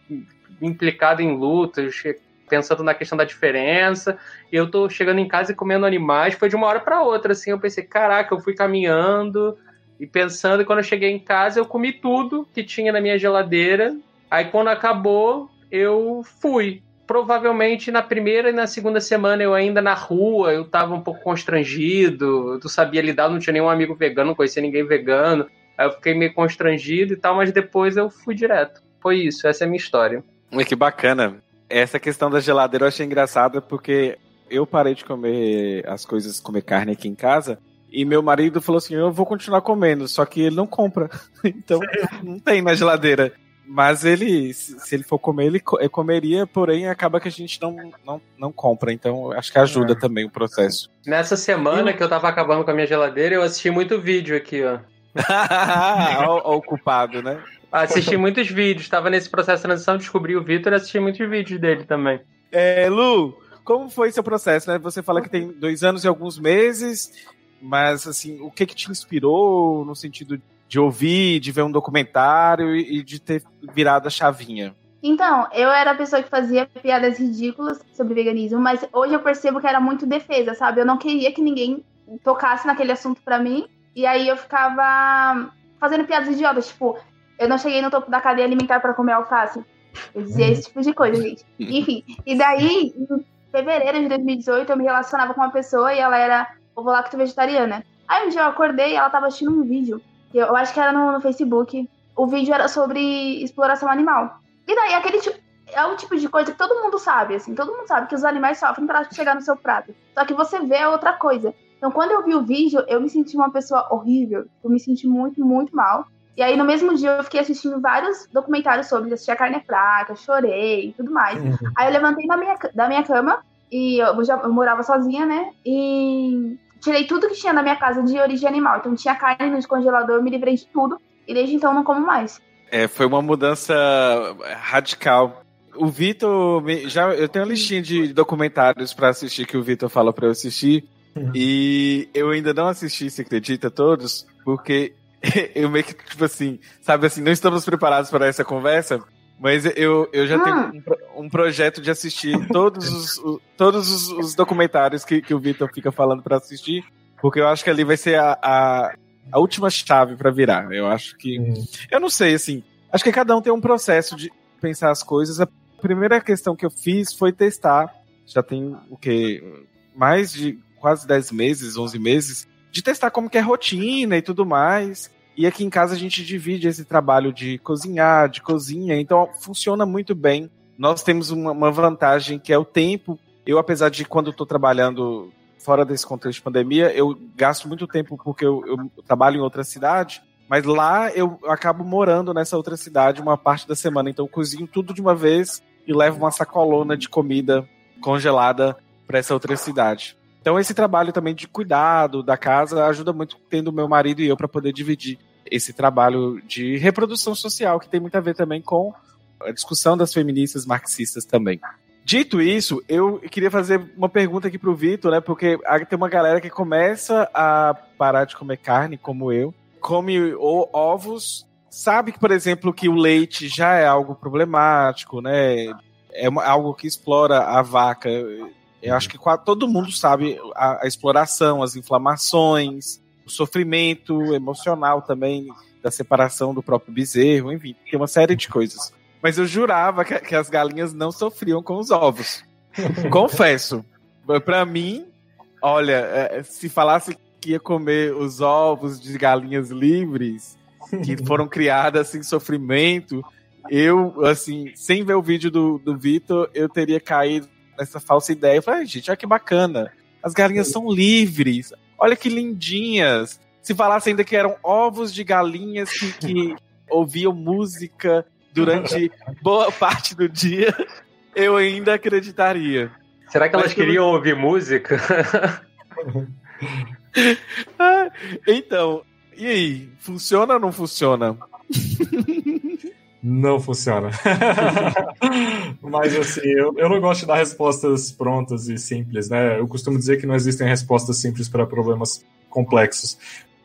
[SPEAKER 8] implicado em lutas, pensando na questão da diferença. Eu tô chegando em casa e comendo animais, foi de uma hora para outra, assim. Eu pensei, caraca, eu fui caminhando e pensando, e quando eu cheguei em casa, eu comi tudo que tinha na minha geladeira. Aí quando acabou, eu fui. Provavelmente na primeira e na segunda semana eu ainda na rua, eu tava um pouco constrangido, tu sabia lidar, não tinha nenhum amigo vegano, não conhecia ninguém vegano. Aí eu fiquei meio constrangido e tal, mas depois eu fui direto. Foi isso, essa é a minha história.
[SPEAKER 6] Que bacana. Essa questão da geladeira eu achei engraçada porque eu parei de comer as coisas, comer carne aqui em casa. E meu marido falou assim: eu vou continuar comendo, só que ele não compra. Então não tem na geladeira. Mas ele, se ele for comer, ele comeria, porém acaba que a gente não, não, não compra. Então acho que ajuda é. também o processo.
[SPEAKER 8] Nessa semana eu... que eu tava acabando com a minha geladeira, eu assisti muito vídeo aqui, ó.
[SPEAKER 6] Olha o culpado, né?
[SPEAKER 8] Assisti muitos vídeos, estava nesse processo de transição, descobri o Vitor e assisti muitos vídeos dele também.
[SPEAKER 6] É, Lu, como foi seu processo, né? Você fala que tem dois anos e alguns meses, mas assim, o que que te inspirou no sentido de ouvir, de ver um documentário e de ter virado a chavinha?
[SPEAKER 9] Então, eu era a pessoa que fazia piadas ridículas sobre veganismo, mas hoje eu percebo que era muito defesa, sabe? Eu não queria que ninguém tocasse naquele assunto para mim, e aí eu ficava fazendo piadas idiotas, tipo, eu não cheguei no topo da cadeia alimentar para comer alface. Eu dizia esse tipo de coisa, gente. Enfim, e daí, em fevereiro de 2018, eu me relacionava com uma pessoa e ela era ovo-lacto vegetariana. Aí um dia eu acordei e ela tava assistindo um vídeo, eu acho que era no, no Facebook. O vídeo era sobre exploração animal. E daí, aquele tipo, é o tipo de coisa que todo mundo sabe, assim, todo mundo sabe que os animais sofrem para chegar no seu prato. Só que você vê outra coisa. Então, quando eu vi o vídeo, eu me senti uma pessoa horrível. Eu me senti muito, muito mal. E aí, no mesmo dia, eu fiquei assistindo vários documentários sobre assistir a carne é fraca, chorei e tudo mais. Uhum. Aí eu levantei da minha, da minha cama, e eu, já, eu morava sozinha, né? E tirei tudo que tinha na minha casa de origem animal. Então tinha carne no descongelador, eu me livrei de tudo. E desde então não como mais.
[SPEAKER 6] É, foi uma mudança radical. O Vitor, já eu tenho uma listinha de documentários para assistir que o Vitor fala para eu assistir. Uhum. E eu ainda não assisti, se acredita, todos, porque eu meio que, tipo assim, sabe assim, não estamos preparados para essa conversa, mas eu, eu já ah. tenho um, um, projeto de assistir todos os, o, todos os, os, documentários que, que o Vitor fica falando para assistir, porque eu acho que ali vai ser a, a, a última chave para virar. Eu acho que. Uhum. Eu não sei, assim. Acho que cada um tem um processo de pensar as coisas. A primeira questão que eu fiz foi testar. Já tem o quê? Mais de quase 10 meses, 11 meses, de testar como que é rotina e tudo mais. E aqui em casa a gente divide esse trabalho de cozinhar, de cozinha, então funciona muito bem. Nós temos uma, uma vantagem que é o tempo. Eu, apesar de quando estou trabalhando fora desse contexto de pandemia, eu gasto muito tempo porque eu, eu, trabalho em outra cidade, mas lá eu acabo morando nessa outra cidade uma parte da semana, então eu cozinho tudo de uma vez e levo uma sacolona de comida congelada para essa outra cidade. Então esse trabalho também de cuidado da casa ajuda muito tendo meu marido e eu para poder dividir esse trabalho de reprodução social que tem muito a ver também com a discussão das feministas marxistas também. Dito isso, eu queria fazer uma pergunta aqui pro Vitor, né? Porque tem uma galera que começa a parar de comer carne, como eu, come ovos, sabe que, por exemplo, que o leite já é algo problemático, né? É algo que explora a vaca eu acho que todo mundo sabe a, a exploração, as inflamações, o sofrimento emocional também da separação do próprio bezerro, enfim, tem uma série de coisas. Mas eu jurava que, que as galinhas não sofriam com os ovos. Confesso. Para mim, olha, é, se falasse que ia comer os ovos de galinhas livres, que foram criadas sem sofrimento, eu, assim, sem ver o vídeo do, do Vitor, eu teria caído nessa falsa ideia. Eu falei, gente, olha que bacana. As galinhas são livres. Olha que lindinhas. Se falasse ainda que eram ovos de galinhas que, que ouviam música durante boa parte do dia, eu ainda acreditaria.
[SPEAKER 8] Será que elas Mas, queriam eu... ouvir música?
[SPEAKER 6] Ah, então, e aí? Funciona ou não funciona?
[SPEAKER 7] Não funciona. Mas assim, eu, eu não gosto de dar respostas prontas e simples, né? Eu costumo dizer que não existem respostas simples para problemas complexos.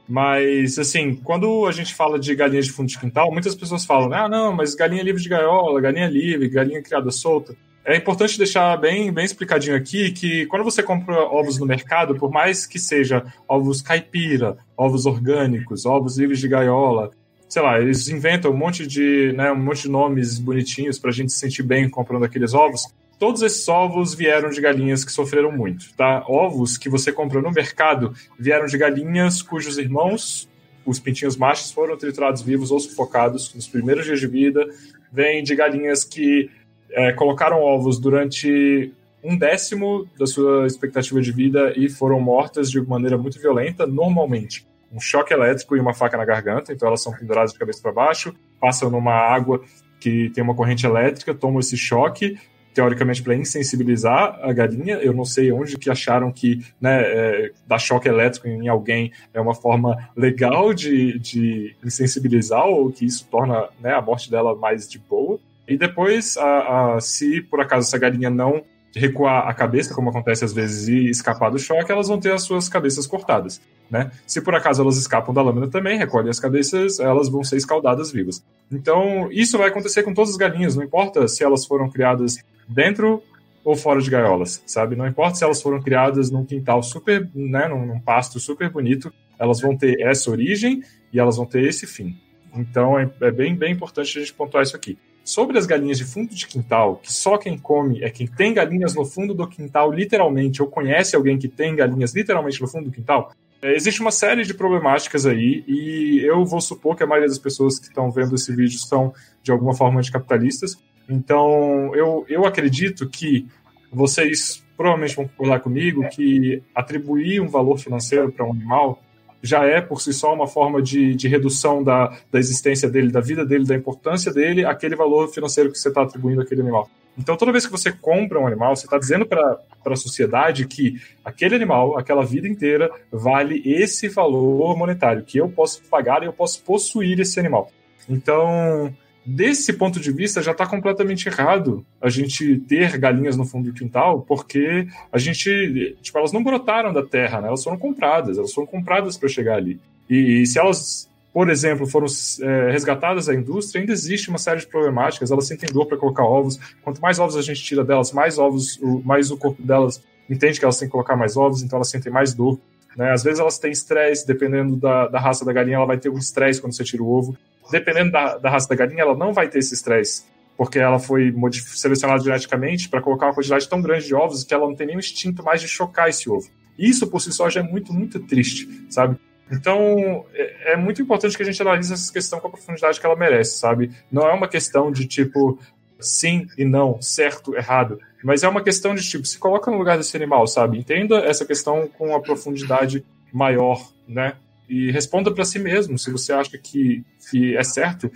[SPEAKER 7] Mas, assim, quando a gente fala de galinha de fundo de quintal, muitas pessoas falam, ah, não, mas galinha livre de gaiola, galinha livre, galinha criada solta. é importante deixar bem, bem explicadinho aqui que quando você compra ovos no mercado, por mais que seja ovos caipira, ovos orgânicos, ovos livres de gaiola, sei lá, eles inventam um monte de, né, um monte de nomes bonitinhos para a gente se sentir bem comprando aqueles ovos. Todos esses ovos vieram de galinhas que sofreram muito, tá? Ovos que você compra no mercado vieram de galinhas cujos irmãos, os pintinhos machos, foram triturados vivos ou sufocados nos primeiros dias de vida. Vêm de galinhas que é, colocaram ovos durante um décimo da sua expectativa de vida e foram mortas de maneira muito violenta, normalmente. Um choque elétrico e uma faca na garganta, então elas são penduradas de cabeça para baixo, passam numa água que tem uma corrente elétrica, tomam esse choque, teoricamente para insensibilizar a galinha. Eu não sei onde que acharam que né, é, dar choque elétrico em alguém é uma forma legal de, de insensibilizar ou que isso torna né, a morte dela mais de boa. E depois, a, a, se por acaso essa galinha não recuar a cabeça, como acontece às vezes, e escapar do choque, elas vão ter as suas cabeças cortadas. Né? Se por acaso elas escapam da lâmina também, recolhem as cabeças, elas vão ser escaldadas vivas. Então, isso vai acontecer com todas as galinhas, não importa se elas foram criadas dentro ou fora de gaiolas, sabe? Não importa se elas foram criadas num quintal super, né, num, num pasto super bonito, elas vão ter essa origem e elas vão ter esse fim. Então, é, é bem, bem importante a gente pontuar isso aqui. Sobre as galinhas de fundo de quintal, que só quem come é quem tem galinhas no fundo do quintal, literalmente, ou conhece alguém que tem galinhas literalmente no fundo do quintal, é, existe uma série de problemáticas aí, e eu vou supor que a maioria das pessoas que estão vendo esse vídeo são, de alguma forma, anticapitalistas. Então, eu, eu acredito que vocês provavelmente vão concordar comigo que atribuir um valor financeiro para um animal já é por si só uma forma de, de redução da, da existência dele, da vida dele, da importância dele, aquele valor financeiro que você está atribuindo àquele animal. Então, toda vez que você compra um animal, você está dizendo para a sociedade que aquele animal, aquela vida inteira, vale esse valor monetário, que eu posso pagar e eu posso possuir esse animal. Então, desse ponto de vista, já está completamente errado a gente ter galinhas no fundo do quintal, porque a gente, tipo, elas não brotaram da terra, né? Elas foram compradas, elas foram compradas para chegar ali. E, e, se elas, por exemplo, foram é, resgatadas da indústria, ainda existe uma série de problemáticas. Elas sentem dor para colocar ovos. Quanto mais ovos a gente tira delas, mais ovos, o, mais o corpo delas entende que elas têm que colocar mais ovos, então elas sentem mais dor. Né? Às vezes elas têm estresse, dependendo da, da raça da galinha, ela vai ter um estresse quando você tira o ovo dependendo da, da raça da galinha, ela não vai ter esse estresse, porque ela foi selecionada geneticamente para colocar uma quantidade tão grande de ovos que ela não tem nenhum instinto mais de chocar esse ovo. Isso por si só já é muito, muito triste, sabe? Então, é, é, muito importante que a gente analise essa questão com a profundidade que ela merece, sabe? Não é uma questão de tipo sim e não, certo, errado, mas é uma questão de tipo, se coloca no lugar desse animal, sabe? Entenda essa questão com a profundidade maior, né? E responda para si mesmo se você acha que, que é certo,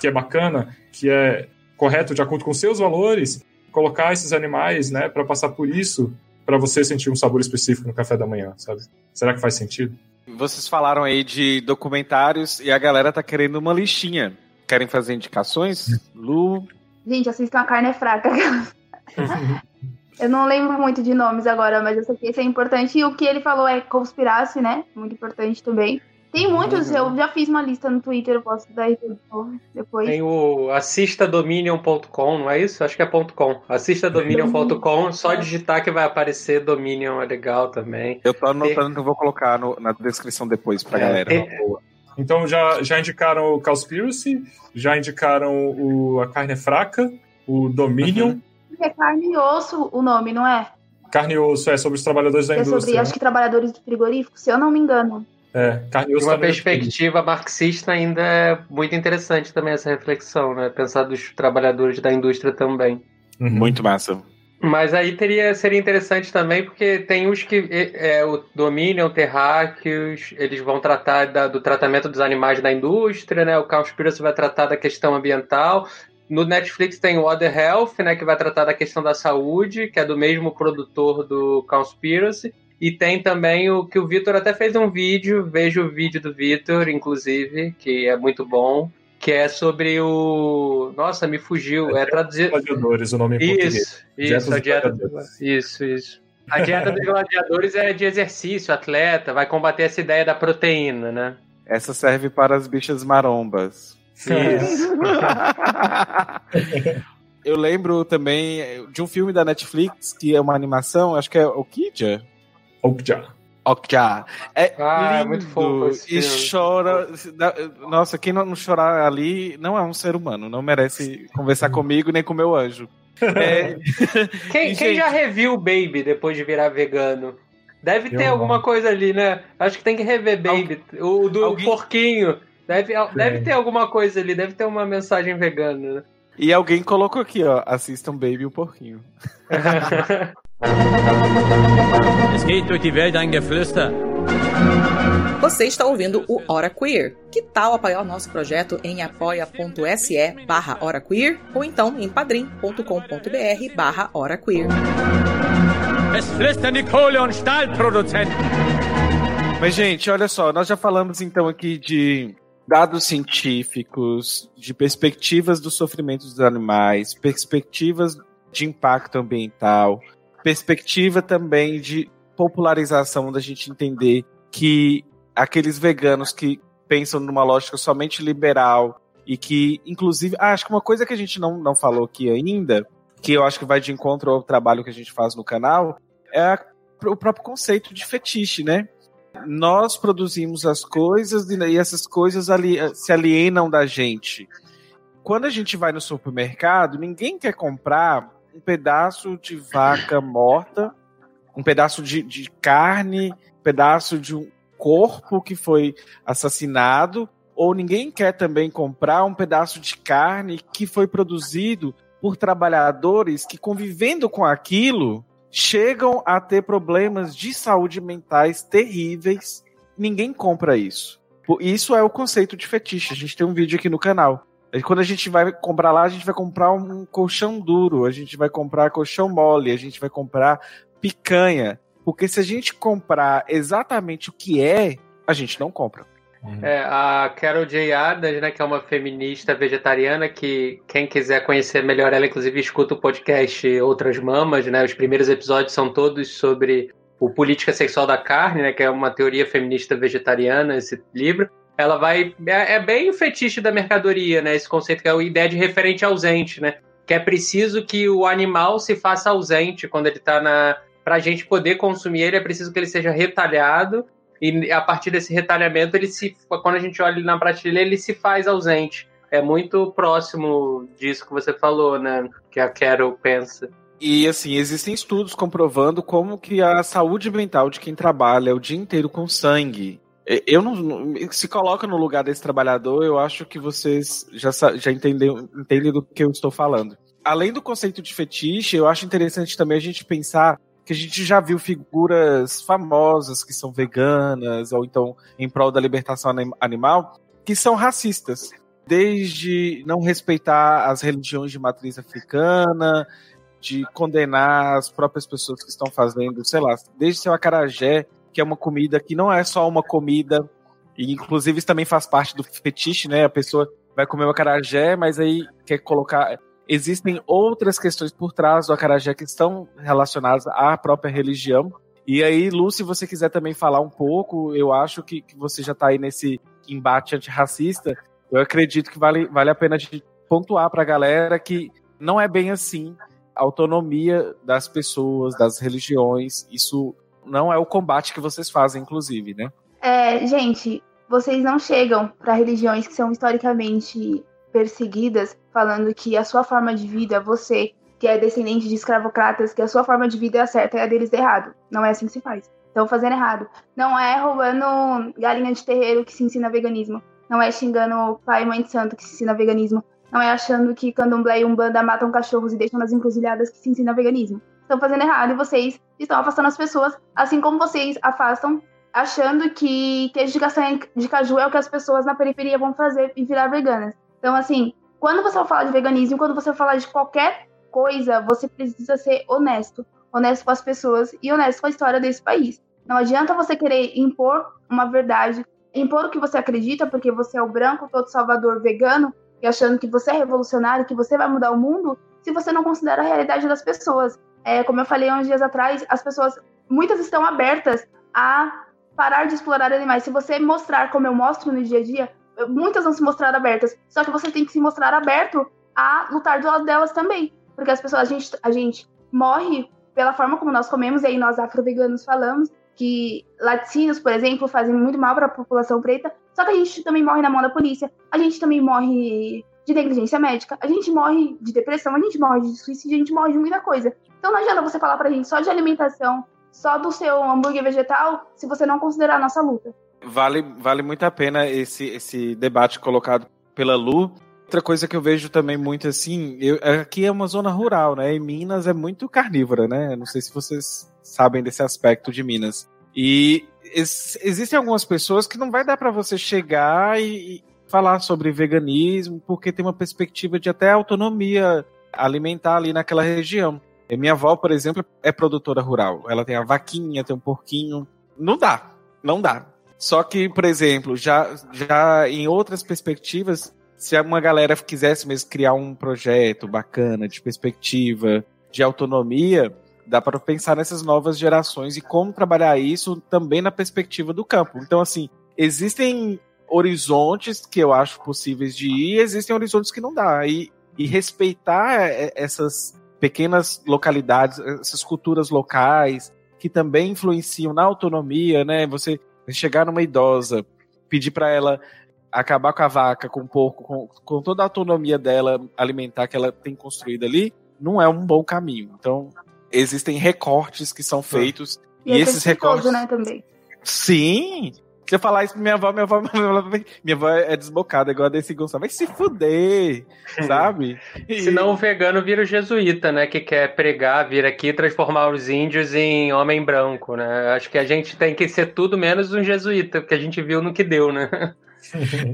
[SPEAKER 7] que é bacana, que é correto de acordo com seus valores, colocar esses animais, né, para passar por isso, para você sentir um sabor específico no café da manhã, sabe? Será que faz sentido?
[SPEAKER 6] Vocês falaram aí de documentários e a galera tá querendo uma listinha. Querem fazer indicações? Lu?
[SPEAKER 9] Gente, assistam a carne é fraca. Eu não lembro muito de nomes agora, mas eu sei que esse é importante. E o que ele falou é conspirasse, né? Muito importante também. Tem muitos, uhum. eu já fiz uma lista no Twitter, eu posso dar de novo depois.
[SPEAKER 8] Tem o assistadominion.com, não é isso? Acho que é .com. Assistadominion.com, só digitar que vai aparecer Dominion, é legal também.
[SPEAKER 6] Eu tô anotando que eu vou colocar no, na descrição depois pra é, galera. Tem...
[SPEAKER 7] Então já, já indicaram o Conspiracy, já indicaram o A Carne é Fraca, o Dominion. Uhum.
[SPEAKER 9] É carne e osso o nome, não é?
[SPEAKER 7] Carne e osso, é sobre os trabalhadores da é indústria. Sobre,
[SPEAKER 9] né? acho que trabalhadores do frigorífico, se eu não me engano.
[SPEAKER 8] É, carne e osso. uma perspectiva marxista ainda é muito interessante também essa reflexão, né? Pensar dos trabalhadores da indústria também.
[SPEAKER 6] Uhum. Muito massa.
[SPEAKER 8] Mas aí teria, seria interessante também, porque tem os que é, o Dominion, Terráqueos, eles vão tratar da, do tratamento dos animais da indústria, né? O Conspiracy vai tratar da questão ambiental. No Netflix tem o Other Health, né, que vai tratar da questão da saúde, que é do mesmo produtor do Conspiracy. E tem também o que o Vitor até fez um vídeo, vejo o vídeo do Vitor, inclusive, que é muito bom, que é sobre o. Nossa, me fugiu. É, é traduzir.
[SPEAKER 7] Gladiadores, o nome em
[SPEAKER 8] isso,
[SPEAKER 7] português.
[SPEAKER 8] Isso, a dieta. Isso, isso. A dieta dos gladiadores é de exercício, atleta, vai combater essa ideia da proteína, né?
[SPEAKER 6] Essa serve para as bichas marombas. Eu lembro também de um filme da Netflix que é uma animação, acho que é Okja.
[SPEAKER 7] Okja.
[SPEAKER 6] Okja. É
[SPEAKER 8] Ah, é
[SPEAKER 6] lindo
[SPEAKER 8] muito fofo esse
[SPEAKER 6] e chora. Nossa, quem não chorar ali não é um ser humano, não merece conversar comigo nem com meu anjo. É,
[SPEAKER 8] Quem,
[SPEAKER 6] E,
[SPEAKER 8] quem
[SPEAKER 6] gente-
[SPEAKER 8] já reviu o Baby depois de virar vegano? Deve ter alguma coisa ali, né? Acho que tem que rever Baby. O do
[SPEAKER 6] alguém-
[SPEAKER 8] porquinho. Deve, deve ter alguma coisa ali, deve ter uma mensagem vegana. né?
[SPEAKER 6] e alguém colocou aqui, ó, assistam Baby o Porquinho.
[SPEAKER 12] Es geht durch die Welt ein Geflüster.
[SPEAKER 2] Você está ouvindo o Hora Queer. Que tal apoiar o nosso projeto em apoia.se barra Hora Queer ou então em padrim.com.br barra Hora Queer.
[SPEAKER 12] Es flüstern die Kohle- und Stahlproduzenten.
[SPEAKER 6] Mas, gente, olha só, nós já falamos então aqui de dados científicos, de perspectivas do sofrimento dos animais, perspectivas de impacto ambiental, perspectiva também de popularização da gente entender que aqueles veganos que pensam numa lógica somente liberal e que, inclusive, ah, acho que uma coisa que a gente não, não falou aqui ainda, que eu acho que vai de encontro ao trabalho que a gente faz no canal, é a- o próprio conceito de fetiche, né? Nós produzimos as coisas e e essas coisas ali, se alienam da gente. Quando a gente vai no supermercado, ninguém quer comprar um pedaço de vaca morta, um pedaço de, de carne, um pedaço de um corpo que foi assassinado, ou ninguém quer também comprar um pedaço de carne que foi produzido por trabalhadores que, convivendo com aquilo, chegam a ter problemas de saúde mentais terríveis. Ninguém compra isso. Isso é o conceito de fetiche. A gente tem um vídeo aqui no canal. Quando a gente vai comprar lá, a gente vai comprar um colchão duro, a gente vai comprar colchão mole, a gente vai comprar picanha. Porque se a gente comprar exatamente o que é, a gente não compra.
[SPEAKER 8] É, a Carol J. Adams, né, que é uma feminista vegetariana, que quem quiser conhecer melhor ela, inclusive escuta o podcast Outras Mamas, né? Os primeiros episódios são todos sobre o Política Sexual da Carne, né? Que é uma teoria feminista vegetariana, esse livro. Ela vai. É, é bem o fetiche da mercadoria, né? Esse conceito que é a ideia de referente ausente, né? Que é preciso que o animal se faça ausente quando ele tá na. Pra gente poder consumir ele, é preciso que ele seja retalhado e a partir desse retalhamento, ele se, quando a gente olha ele na prateleira, ele se faz ausente. É muito próximo disso que você falou, né? Que a Carol pensa.
[SPEAKER 6] E assim, existem estudos comprovando como que a saúde mental de quem trabalha o dia inteiro com sangue. E- Eu não, se coloca no lugar desse trabalhador, eu acho que vocês já, já entendem, entendem do que eu estou falando. Além do conceito de fetiche, eu acho interessante também a gente pensar que a gente já viu figuras famosas que são veganas ou então em prol da libertação anim- animal que são racistas. Desde não respeitar as religiões de matriz africana, de condenar as próprias pessoas que estão fazendo, sei lá, desde seu acarajé, que é uma comida que não é só uma comida, e inclusive isso também faz parte do fetiche, né? A pessoa vai comer o acarajé, mas aí quer colocar. Existem outras questões por trás do acarajé que estão relacionadas à própria religião. E aí, Lu, se você quiser também falar um pouco, eu acho que, que você já está aí nesse embate antirracista. Eu acredito que vale, vale a pena gente pontuar para a galera que não é bem assim a autonomia das pessoas, das religiões. Isso não é o combate que vocês fazem, inclusive, né?
[SPEAKER 9] É, gente, vocês não chegam para religiões que são historicamente perseguidas, falando que a sua forma de vida, você que é descendente de escravocratas, que a sua forma de vida é certa e a deles é errado. Não é assim que se faz. Estão fazendo errado. Não é roubando galinha de terreiro que se ensina veganismo. Não é xingando pai e mãe de santo que se ensina veganismo. Não é achando que candomblé e umbanda matam cachorros e deixam nas encruzilhadas que se ensina veganismo. Estão fazendo errado e vocês estão afastando as pessoas, assim como vocês afastam achando que queijo de castanha de caju é o que as pessoas na periferia vão fazer e virar veganas. Então, assim, quando você vai falar de veganismo, quando você vai falar de qualquer coisa, você precisa ser honesto. Honesto com as pessoas e honesto com a história desse país. Não adianta você querer impor uma verdade, impor o que você acredita, porque você é o branco, todo salvador vegano, e achando que você é revolucionário, que você vai mudar o mundo, se você não considera a realidade das pessoas. É, como eu falei uns dias atrás, as pessoas, muitas estão abertas a parar de explorar animais. Se você mostrar como eu mostro no dia a dia, muitas vão se mostrar abertas. Só que você tem que se mostrar aberto a lutar do lado delas também. Porque as pessoas, a gente, a gente morre pela forma como nós comemos, e aí nós afro-veganos falamos que laticínios, por exemplo, fazem muito mal para a população preta, só que a gente também morre na mão da polícia, a gente também morre de negligência médica, a gente morre de depressão, a gente morre de suicídio, a gente morre de muita coisa. Então não adianta você falar pra gente só de alimentação, só do seu hambúrguer vegetal, se você não considerar a nossa luta.
[SPEAKER 6] Vale, vale muito a pena esse, esse debate colocado pela Lu. Outra coisa que eu vejo também muito assim, eu, aqui é uma zona rural, né? E Minas é muito carnívora, né? Não sei se vocês sabem desse aspecto de Minas. E ex existem algumas pessoas que não vai dar para você chegar e, e falar sobre veganismo, porque tem uma perspectiva de até autonomia alimentar ali naquela região. E minha avó, por exemplo, é produtora rural. Ela tem a vaquinha, tem um porquinho. Não dá, não dá. Só que, por exemplo, já, já em outras perspectivas, se uma galera quisesse mesmo criar um projeto bacana de perspectiva, de autonomia, dá para pensar nessas novas gerações e como trabalhar isso também na perspectiva do campo. Então, assim, existem horizontes que eu acho possíveis de ir, existem horizontes que não dá. E, e respeitar essas pequenas localidades, essas culturas locais que também influenciam na autonomia, né? Você chegar numa idosa, pedir para ela acabar com a vaca, com o porco, com, com toda a autonomia dela alimentar que ela tem construído ali, não é um bom caminho. Então, existem recortes que são feitos. E, e é esses recortes.
[SPEAKER 9] Né, também.
[SPEAKER 6] Sim! Se eu falar isso pra minha avó, minha avó, minha avó, minha avó é desbocada, igual a desse Gonçalves. Vai se fuder, sabe?
[SPEAKER 8] E... Senão o vegano vira o jesuíta, né? Que quer pregar, vir aqui e transformar os índios em homem branco, né? Acho que a gente tem que ser tudo menos um jesuíta, porque a gente viu no que deu, né?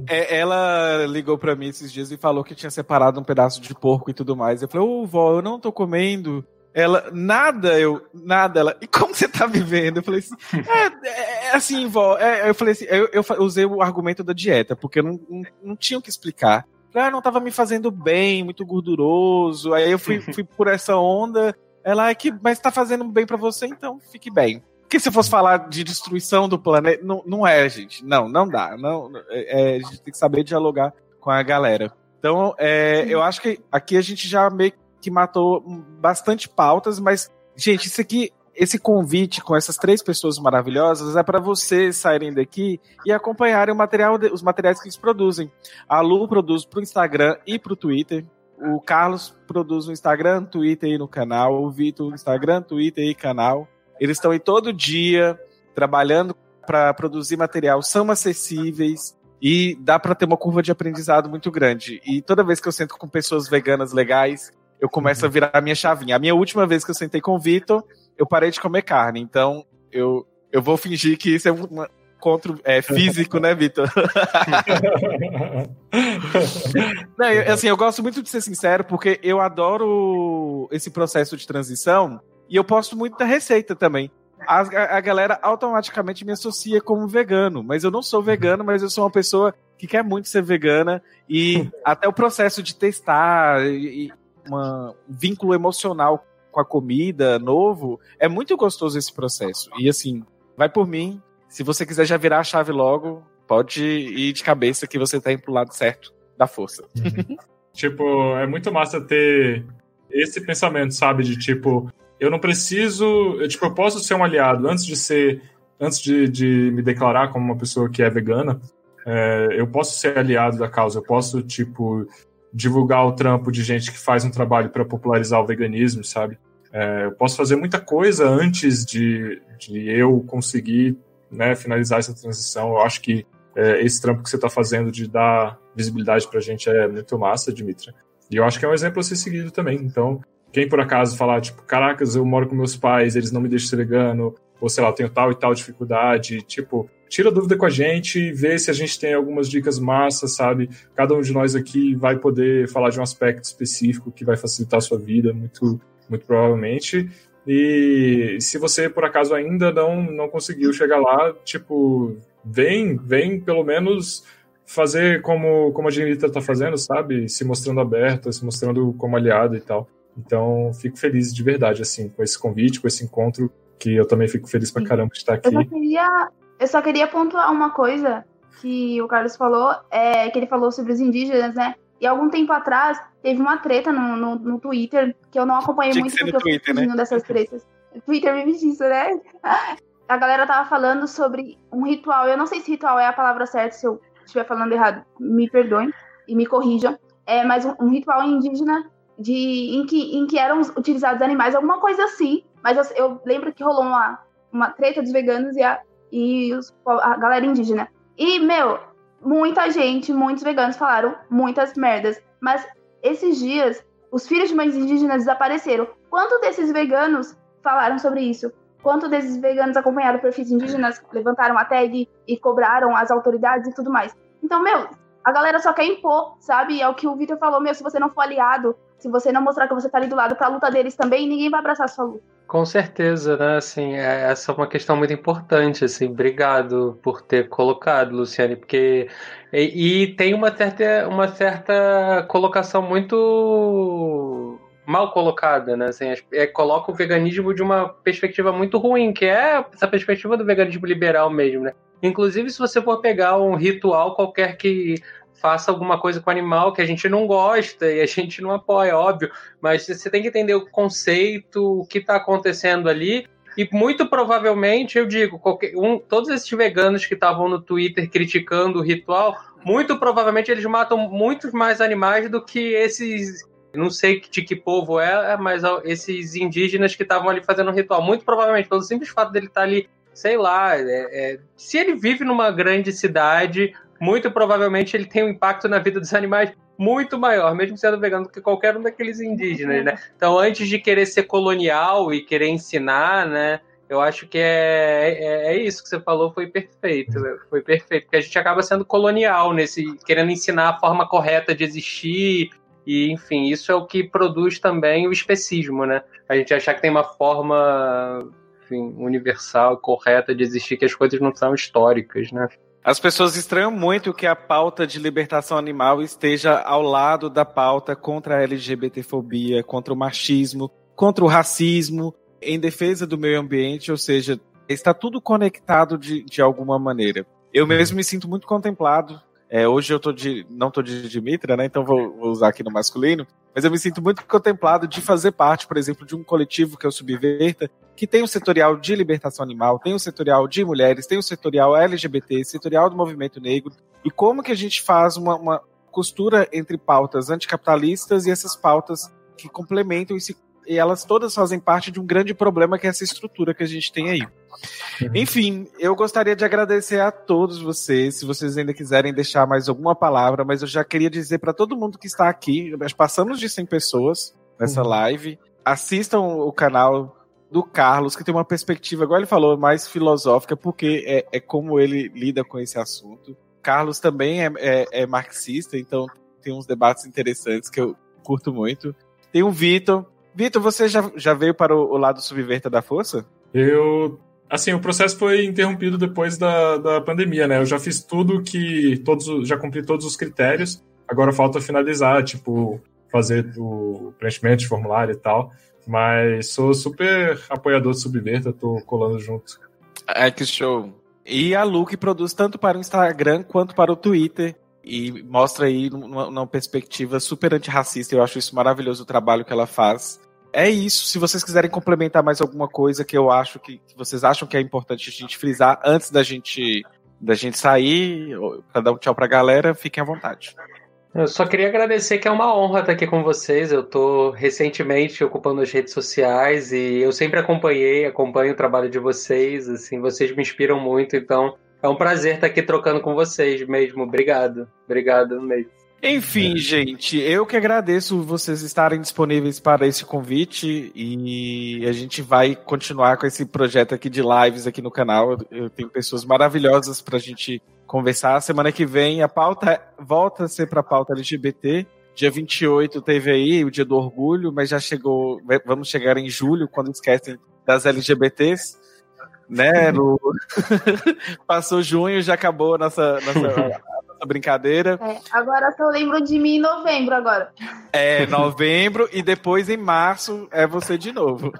[SPEAKER 6] É, ela ligou para mim esses dias e falou que tinha separado um pedaço de porco e tudo mais. Eu falei, ô oh, vó, eu não tô comendo. Ela, nada, eu, nada, ela, e como você tá vivendo? Eu falei assim, é, é, é assim, vó, é, eu falei assim, eu, eu, usei o argumento da dieta, porque eu não, não, não tinha o que explicar. Ah, não tava me fazendo bem, muito gorduroso, aí eu fui, fui por essa onda, ela, é que, mas tá fazendo bem para você, então fique bem. Porque se fosse falar de destruição do planeta, não, não é, gente, não, não dá, não, é, a gente tem que saber dialogar com a galera. Então, é, eu acho que aqui a gente já meio que matou bastante pautas, mas, gente, isso aqui, esse convite com essas três pessoas maravilhosas é para vocês saírem daqui e acompanharem o material, os materiais que eles produzem. A Lu produz para o Instagram e para o Twitter. O Carlos produz no Instagram, Twitter e no canal. O Vitor, Instagram, Twitter e canal. Eles estão aí todo dia trabalhando para produzir material, são acessíveis e dá para ter uma curva de aprendizado muito grande. E toda vez que eu sento com pessoas veganas legais, eu começo a uhum. virar a minha chavinha. A minha última vez que eu sentei com o Vitor, eu parei de comer carne. Então, eu, eu vou fingir que isso é um encontro é, físico, né, Vitor? Assim, eu gosto muito de ser sincero, porque eu adoro esse processo de transição e eu posto muito da receita também. A, a, a, galera automaticamente me associa como vegano, mas eu não sou vegano, mas eu sou uma pessoa que quer muito ser vegana e até o processo de testar e, um vínculo emocional com a comida novo, é muito gostoso esse processo. E assim, vai por mim. Se você quiser já virar a chave logo, pode ir de cabeça que você tá indo pro lado certo da força.
[SPEAKER 7] Tipo, é muito massa ter esse pensamento, sabe? De tipo, eu não preciso. Eu, tipo, eu posso ser um aliado antes de ser. Antes de, de me declarar como uma pessoa que é vegana. É, eu posso ser aliado da causa, eu posso, tipo, divulgar o trampo de gente que faz um trabalho para popularizar o veganismo, sabe? É, eu posso fazer muita coisa antes de, de eu conseguir né, finalizar essa transição. Eu acho que é, esse trampo que você está fazendo de dar visibilidade para a gente é muito massa, Dimitra. E eu acho que é um exemplo a ser seguido também. Então, quem por acaso falar, tipo, caracas, eu moro com meus pais, eles não me deixam ser vegano, ou sei lá, eu tenho tal e tal dificuldade, tipo, tira dúvida com a gente, vê se a gente tem algumas dicas massas, sabe? Cada um de nós aqui vai poder falar de um aspecto específico que vai facilitar a sua vida, muito, muito provavelmente. E se você, por acaso, ainda não, não conseguiu chegar lá, tipo, vem, vem pelo menos fazer como, como a Genita está fazendo, sabe? Se mostrando aberta, se mostrando como aliada e tal. Então, fico feliz de verdade, assim, com esse convite, com esse encontro, que eu também fico feliz pra caramba de estar aqui.
[SPEAKER 9] Eu queria eu só queria pontuar uma coisa que o Carlos falou, é, que ele falou sobre os indígenas, né? E algum tempo atrás, teve uma treta no, no, no Twitter, que eu não acompanhei
[SPEAKER 6] Tinha
[SPEAKER 9] muito porque eu
[SPEAKER 6] Twitter, né?
[SPEAKER 9] dessas tretas. Twitter vive disso, né? A galera tava falando sobre um ritual. Eu não sei se ritual é a palavra certa, se eu estiver falando errado, me perdoem e me corrijam. É, mas um, um ritual indígena de, em, que, em que eram utilizados animais, alguma coisa assim. Mas eu, eu lembro que rolou uma, uma treta dos veganos e, a, e os, a galera indígena. E, meu, muita gente, muitos veganos falaram muitas merdas. Mas esses dias, os filhos de mães indígenas desapareceram. Quanto desses veganos falaram sobre isso? Quanto desses veganos acompanharam perfis indígenas, levantaram a tag e cobraram as autoridades e tudo mais? Então, meu, a galera só quer impor, sabe? É o que o Victor falou, meu, se você não for aliado, se você não mostrar que você tá ali do lado pra luta deles também, ninguém vai abraçar a sua luta.
[SPEAKER 8] Com certeza, né? Assim, é- essa é uma questão muito importante, assim. Obrigado por ter colocado, Luciane, porque e, e tem uma certa, uma certa colocação muito mal colocada, né? Assim, as- é, coloca o veganismo de uma perspectiva muito ruim, que é essa perspectiva do veganismo liberal mesmo, né? Inclusive, se você for pegar um ritual qualquer que faça alguma coisa com o animal que a gente não gosta e a gente não apoia, óbvio, mas você tem que entender o conceito, o que está acontecendo ali. E muito provavelmente, eu digo, qualquer, um, todos esses veganos que estavam no Twitter criticando o ritual, muito provavelmente eles matam muitos mais animais do que esses. Não sei de que povo é, mas esses indígenas que estavam ali fazendo o ritual. Muito provavelmente, pelo simples fato dele estar ali, sei lá, é- é, se ele vive numa grande cidade, muito provavelmente ele tem um impacto na vida dos animais muito maior, mesmo sendo vegano, do que qualquer um daqueles indígenas, né? Então, antes de querer ser colonial e querer ensinar, né? Eu acho que é, é, é isso que você falou, foi perfeito. né? Foi perfeito. Porque a gente acaba sendo colonial nesse, querendo ensinar a forma correta de existir. E, enfim, isso é o que produz também o especismo, né? A gente achar que tem uma forma enfim, universal, correta de existir, que as coisas não são históricas, né?
[SPEAKER 6] As pessoas estranham muito que a pauta de libertação animal esteja ao lado da pauta contra a LGBTfobia, contra o machismo, contra o racismo, em defesa do meio ambiente, ou seja, está tudo conectado de, de alguma maneira. Eu mesmo me sinto muito contemplado. É, hoje eu tô de, não tô de Dimitra, né? Então vou, vou usar aqui no masculino. Mas eu me sinto muito contemplado de fazer parte, por exemplo, de um coletivo que é o Subverta, que tem um setorial de libertação animal, tem um setorial de mulheres, tem um setorial LGBT, setorial do movimento negro. E como que a gente faz uma, uma costura entre pautas anticapitalistas e essas pautas que complementam e, se, e elas todas fazem parte de um grande problema que é essa estrutura que a gente tem aí. Enfim, eu gostaria de agradecer a todos vocês. Se vocês ainda quiserem deixar mais alguma palavra, mas eu já queria dizer para todo mundo que está aqui, nós passamos de 100 pessoas nessa live. Assistam o canal do Carlos, que tem uma perspectiva, igual ele falou, mais filosófica, porque é, é como ele lida com esse assunto. Carlos também é, é, é marxista, então tem uns debates interessantes que eu curto muito. Tem o Vitor. Vitor, você já, já veio para o, o lado subverta da força?
[SPEAKER 7] Eu. Assim, o processo foi interrompido depois da, da pandemia, né? Eu já fiz tudo que. todos os- Já cumpri todos os critérios. Agora falta finalizar, tipo, fazer o preenchimento de formulário e tal. Mas sou super apoiador do Subverta, tô colando junto.
[SPEAKER 6] É que show. E a Lu que produz tanto para o Instagram quanto para o Twitter. E mostra aí numa, numa perspectiva super antirracista. Eu acho isso maravilhoso o trabalho que ela faz. É isso. Se vocês quiserem complementar mais alguma coisa que eu acho que, que vocês acham que é importante a gente frisar antes da gente da gente sair, para dar um tchau pra galera, fiquem à vontade.
[SPEAKER 8] Eu só queria agradecer que é uma honra estar aqui com vocês. Eu tô recentemente ocupando as redes sociais e eu sempre acompanhei, acompanho o trabalho de vocês, assim, vocês me inspiram muito, então é um prazer estar aqui trocando com vocês mesmo. Obrigado. Obrigado mesmo.
[SPEAKER 6] Enfim, gente, eu que agradeço vocês estarem disponíveis para esse convite e a gente vai continuar com esse projeto aqui de lives aqui no canal. Eu tenho pessoas maravilhosas para a gente conversar. Semana que vem a pauta volta a ser para a pauta LGBT. Dia 28 teve aí o Dia do Orgulho, mas já chegou, vamos chegar em julho, quando esquecem das LGBTs. Né, no... Passou junho, já acabou a nossa, nossa, nossa brincadeira.
[SPEAKER 9] É, agora só lembro de mim em novembro agora.
[SPEAKER 6] É, novembro e depois em março é você de novo.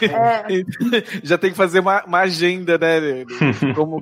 [SPEAKER 9] É.
[SPEAKER 6] Já tem que fazer uma, uma agenda, né? Como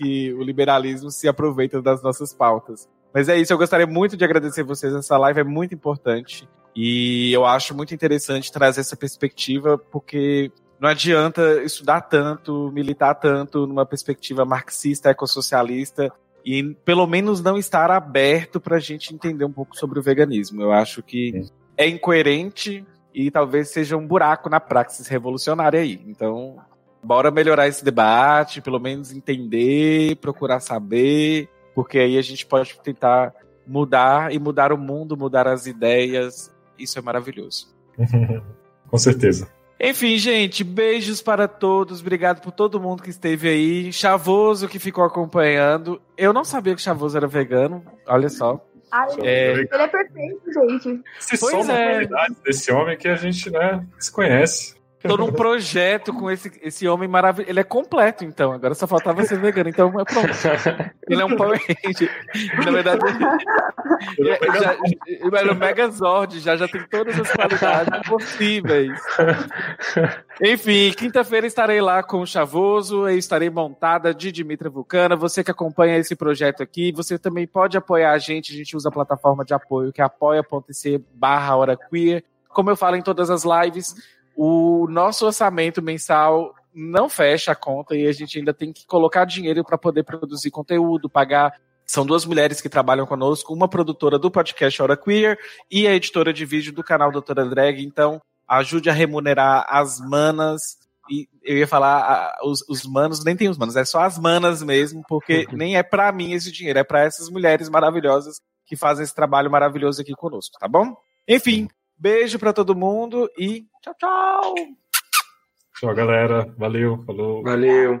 [SPEAKER 6] que, o liberalismo se aproveita das nossas pautas. Mas é isso, eu gostaria muito de agradecer vocês. Essa live é muito importante. E eu acho muito interessante trazer essa perspectiva, porque não adianta estudar tanto, militar tanto numa perspectiva marxista, ecossocialista, e pelo menos não estar aberto para a gente entender um pouco sobre o veganismo. Eu acho que é incoerente e talvez seja um buraco na praxis revolucionária aí. Então, bora melhorar esse debate, pelo menos entender, procurar saber, porque aí a gente pode tentar mudar e mudar o mundo, mudar as ideias. Isso é maravilhoso.
[SPEAKER 7] Com certeza.
[SPEAKER 6] Enfim, gente, beijos para todos. Obrigado por todo mundo que esteve aí. Chavoso que ficou acompanhando. Eu não sabia que Chavoso era vegano. Olha só.
[SPEAKER 9] Ai,
[SPEAKER 6] É.
[SPEAKER 9] Ele é perfeito, gente.
[SPEAKER 7] Se
[SPEAKER 6] Pois
[SPEAKER 7] soma
[SPEAKER 6] é.
[SPEAKER 7] a qualidade desse homem que a gente, né, se conhece.
[SPEAKER 6] Tô num projeto com esse, esse homem maravilhoso. Ele é completo, então. Agora só faltava ser vegano. Então, é pronto. Ele é um Power Ranger. Na verdade, ele é, já, ele um Megazord. Já, já tem todas as qualidades possíveis. Enfim, quinta-feira estarei lá com o Chavoso. Eu estarei montada de Dimitra Vulcana. Você que acompanha esse projeto aqui, você também pode apoiar a gente. A gente usa a plataforma de apoio que é apoia.se barra hora queer. Como eu falo em todas as lives, o nosso orçamento mensal não fecha a conta e a gente ainda tem que colocar dinheiro para poder produzir conteúdo, pagar. São duas mulheres que trabalham conosco, uma produtora do podcast Hora Queer e a editora de vídeo do canal Doutora Drag. Então, ajude a remunerar as manas. E eu ia falar os, os manos, nem tem os manos, é só as manas mesmo, porque nem é para mim esse dinheiro, é para essas mulheres maravilhosas que fazem esse trabalho maravilhoso aqui conosco, tá bom? Enfim, beijo para todo mundo e tchau, tchau!
[SPEAKER 7] Tchau, galera. Valeu, falou.
[SPEAKER 8] Valeu.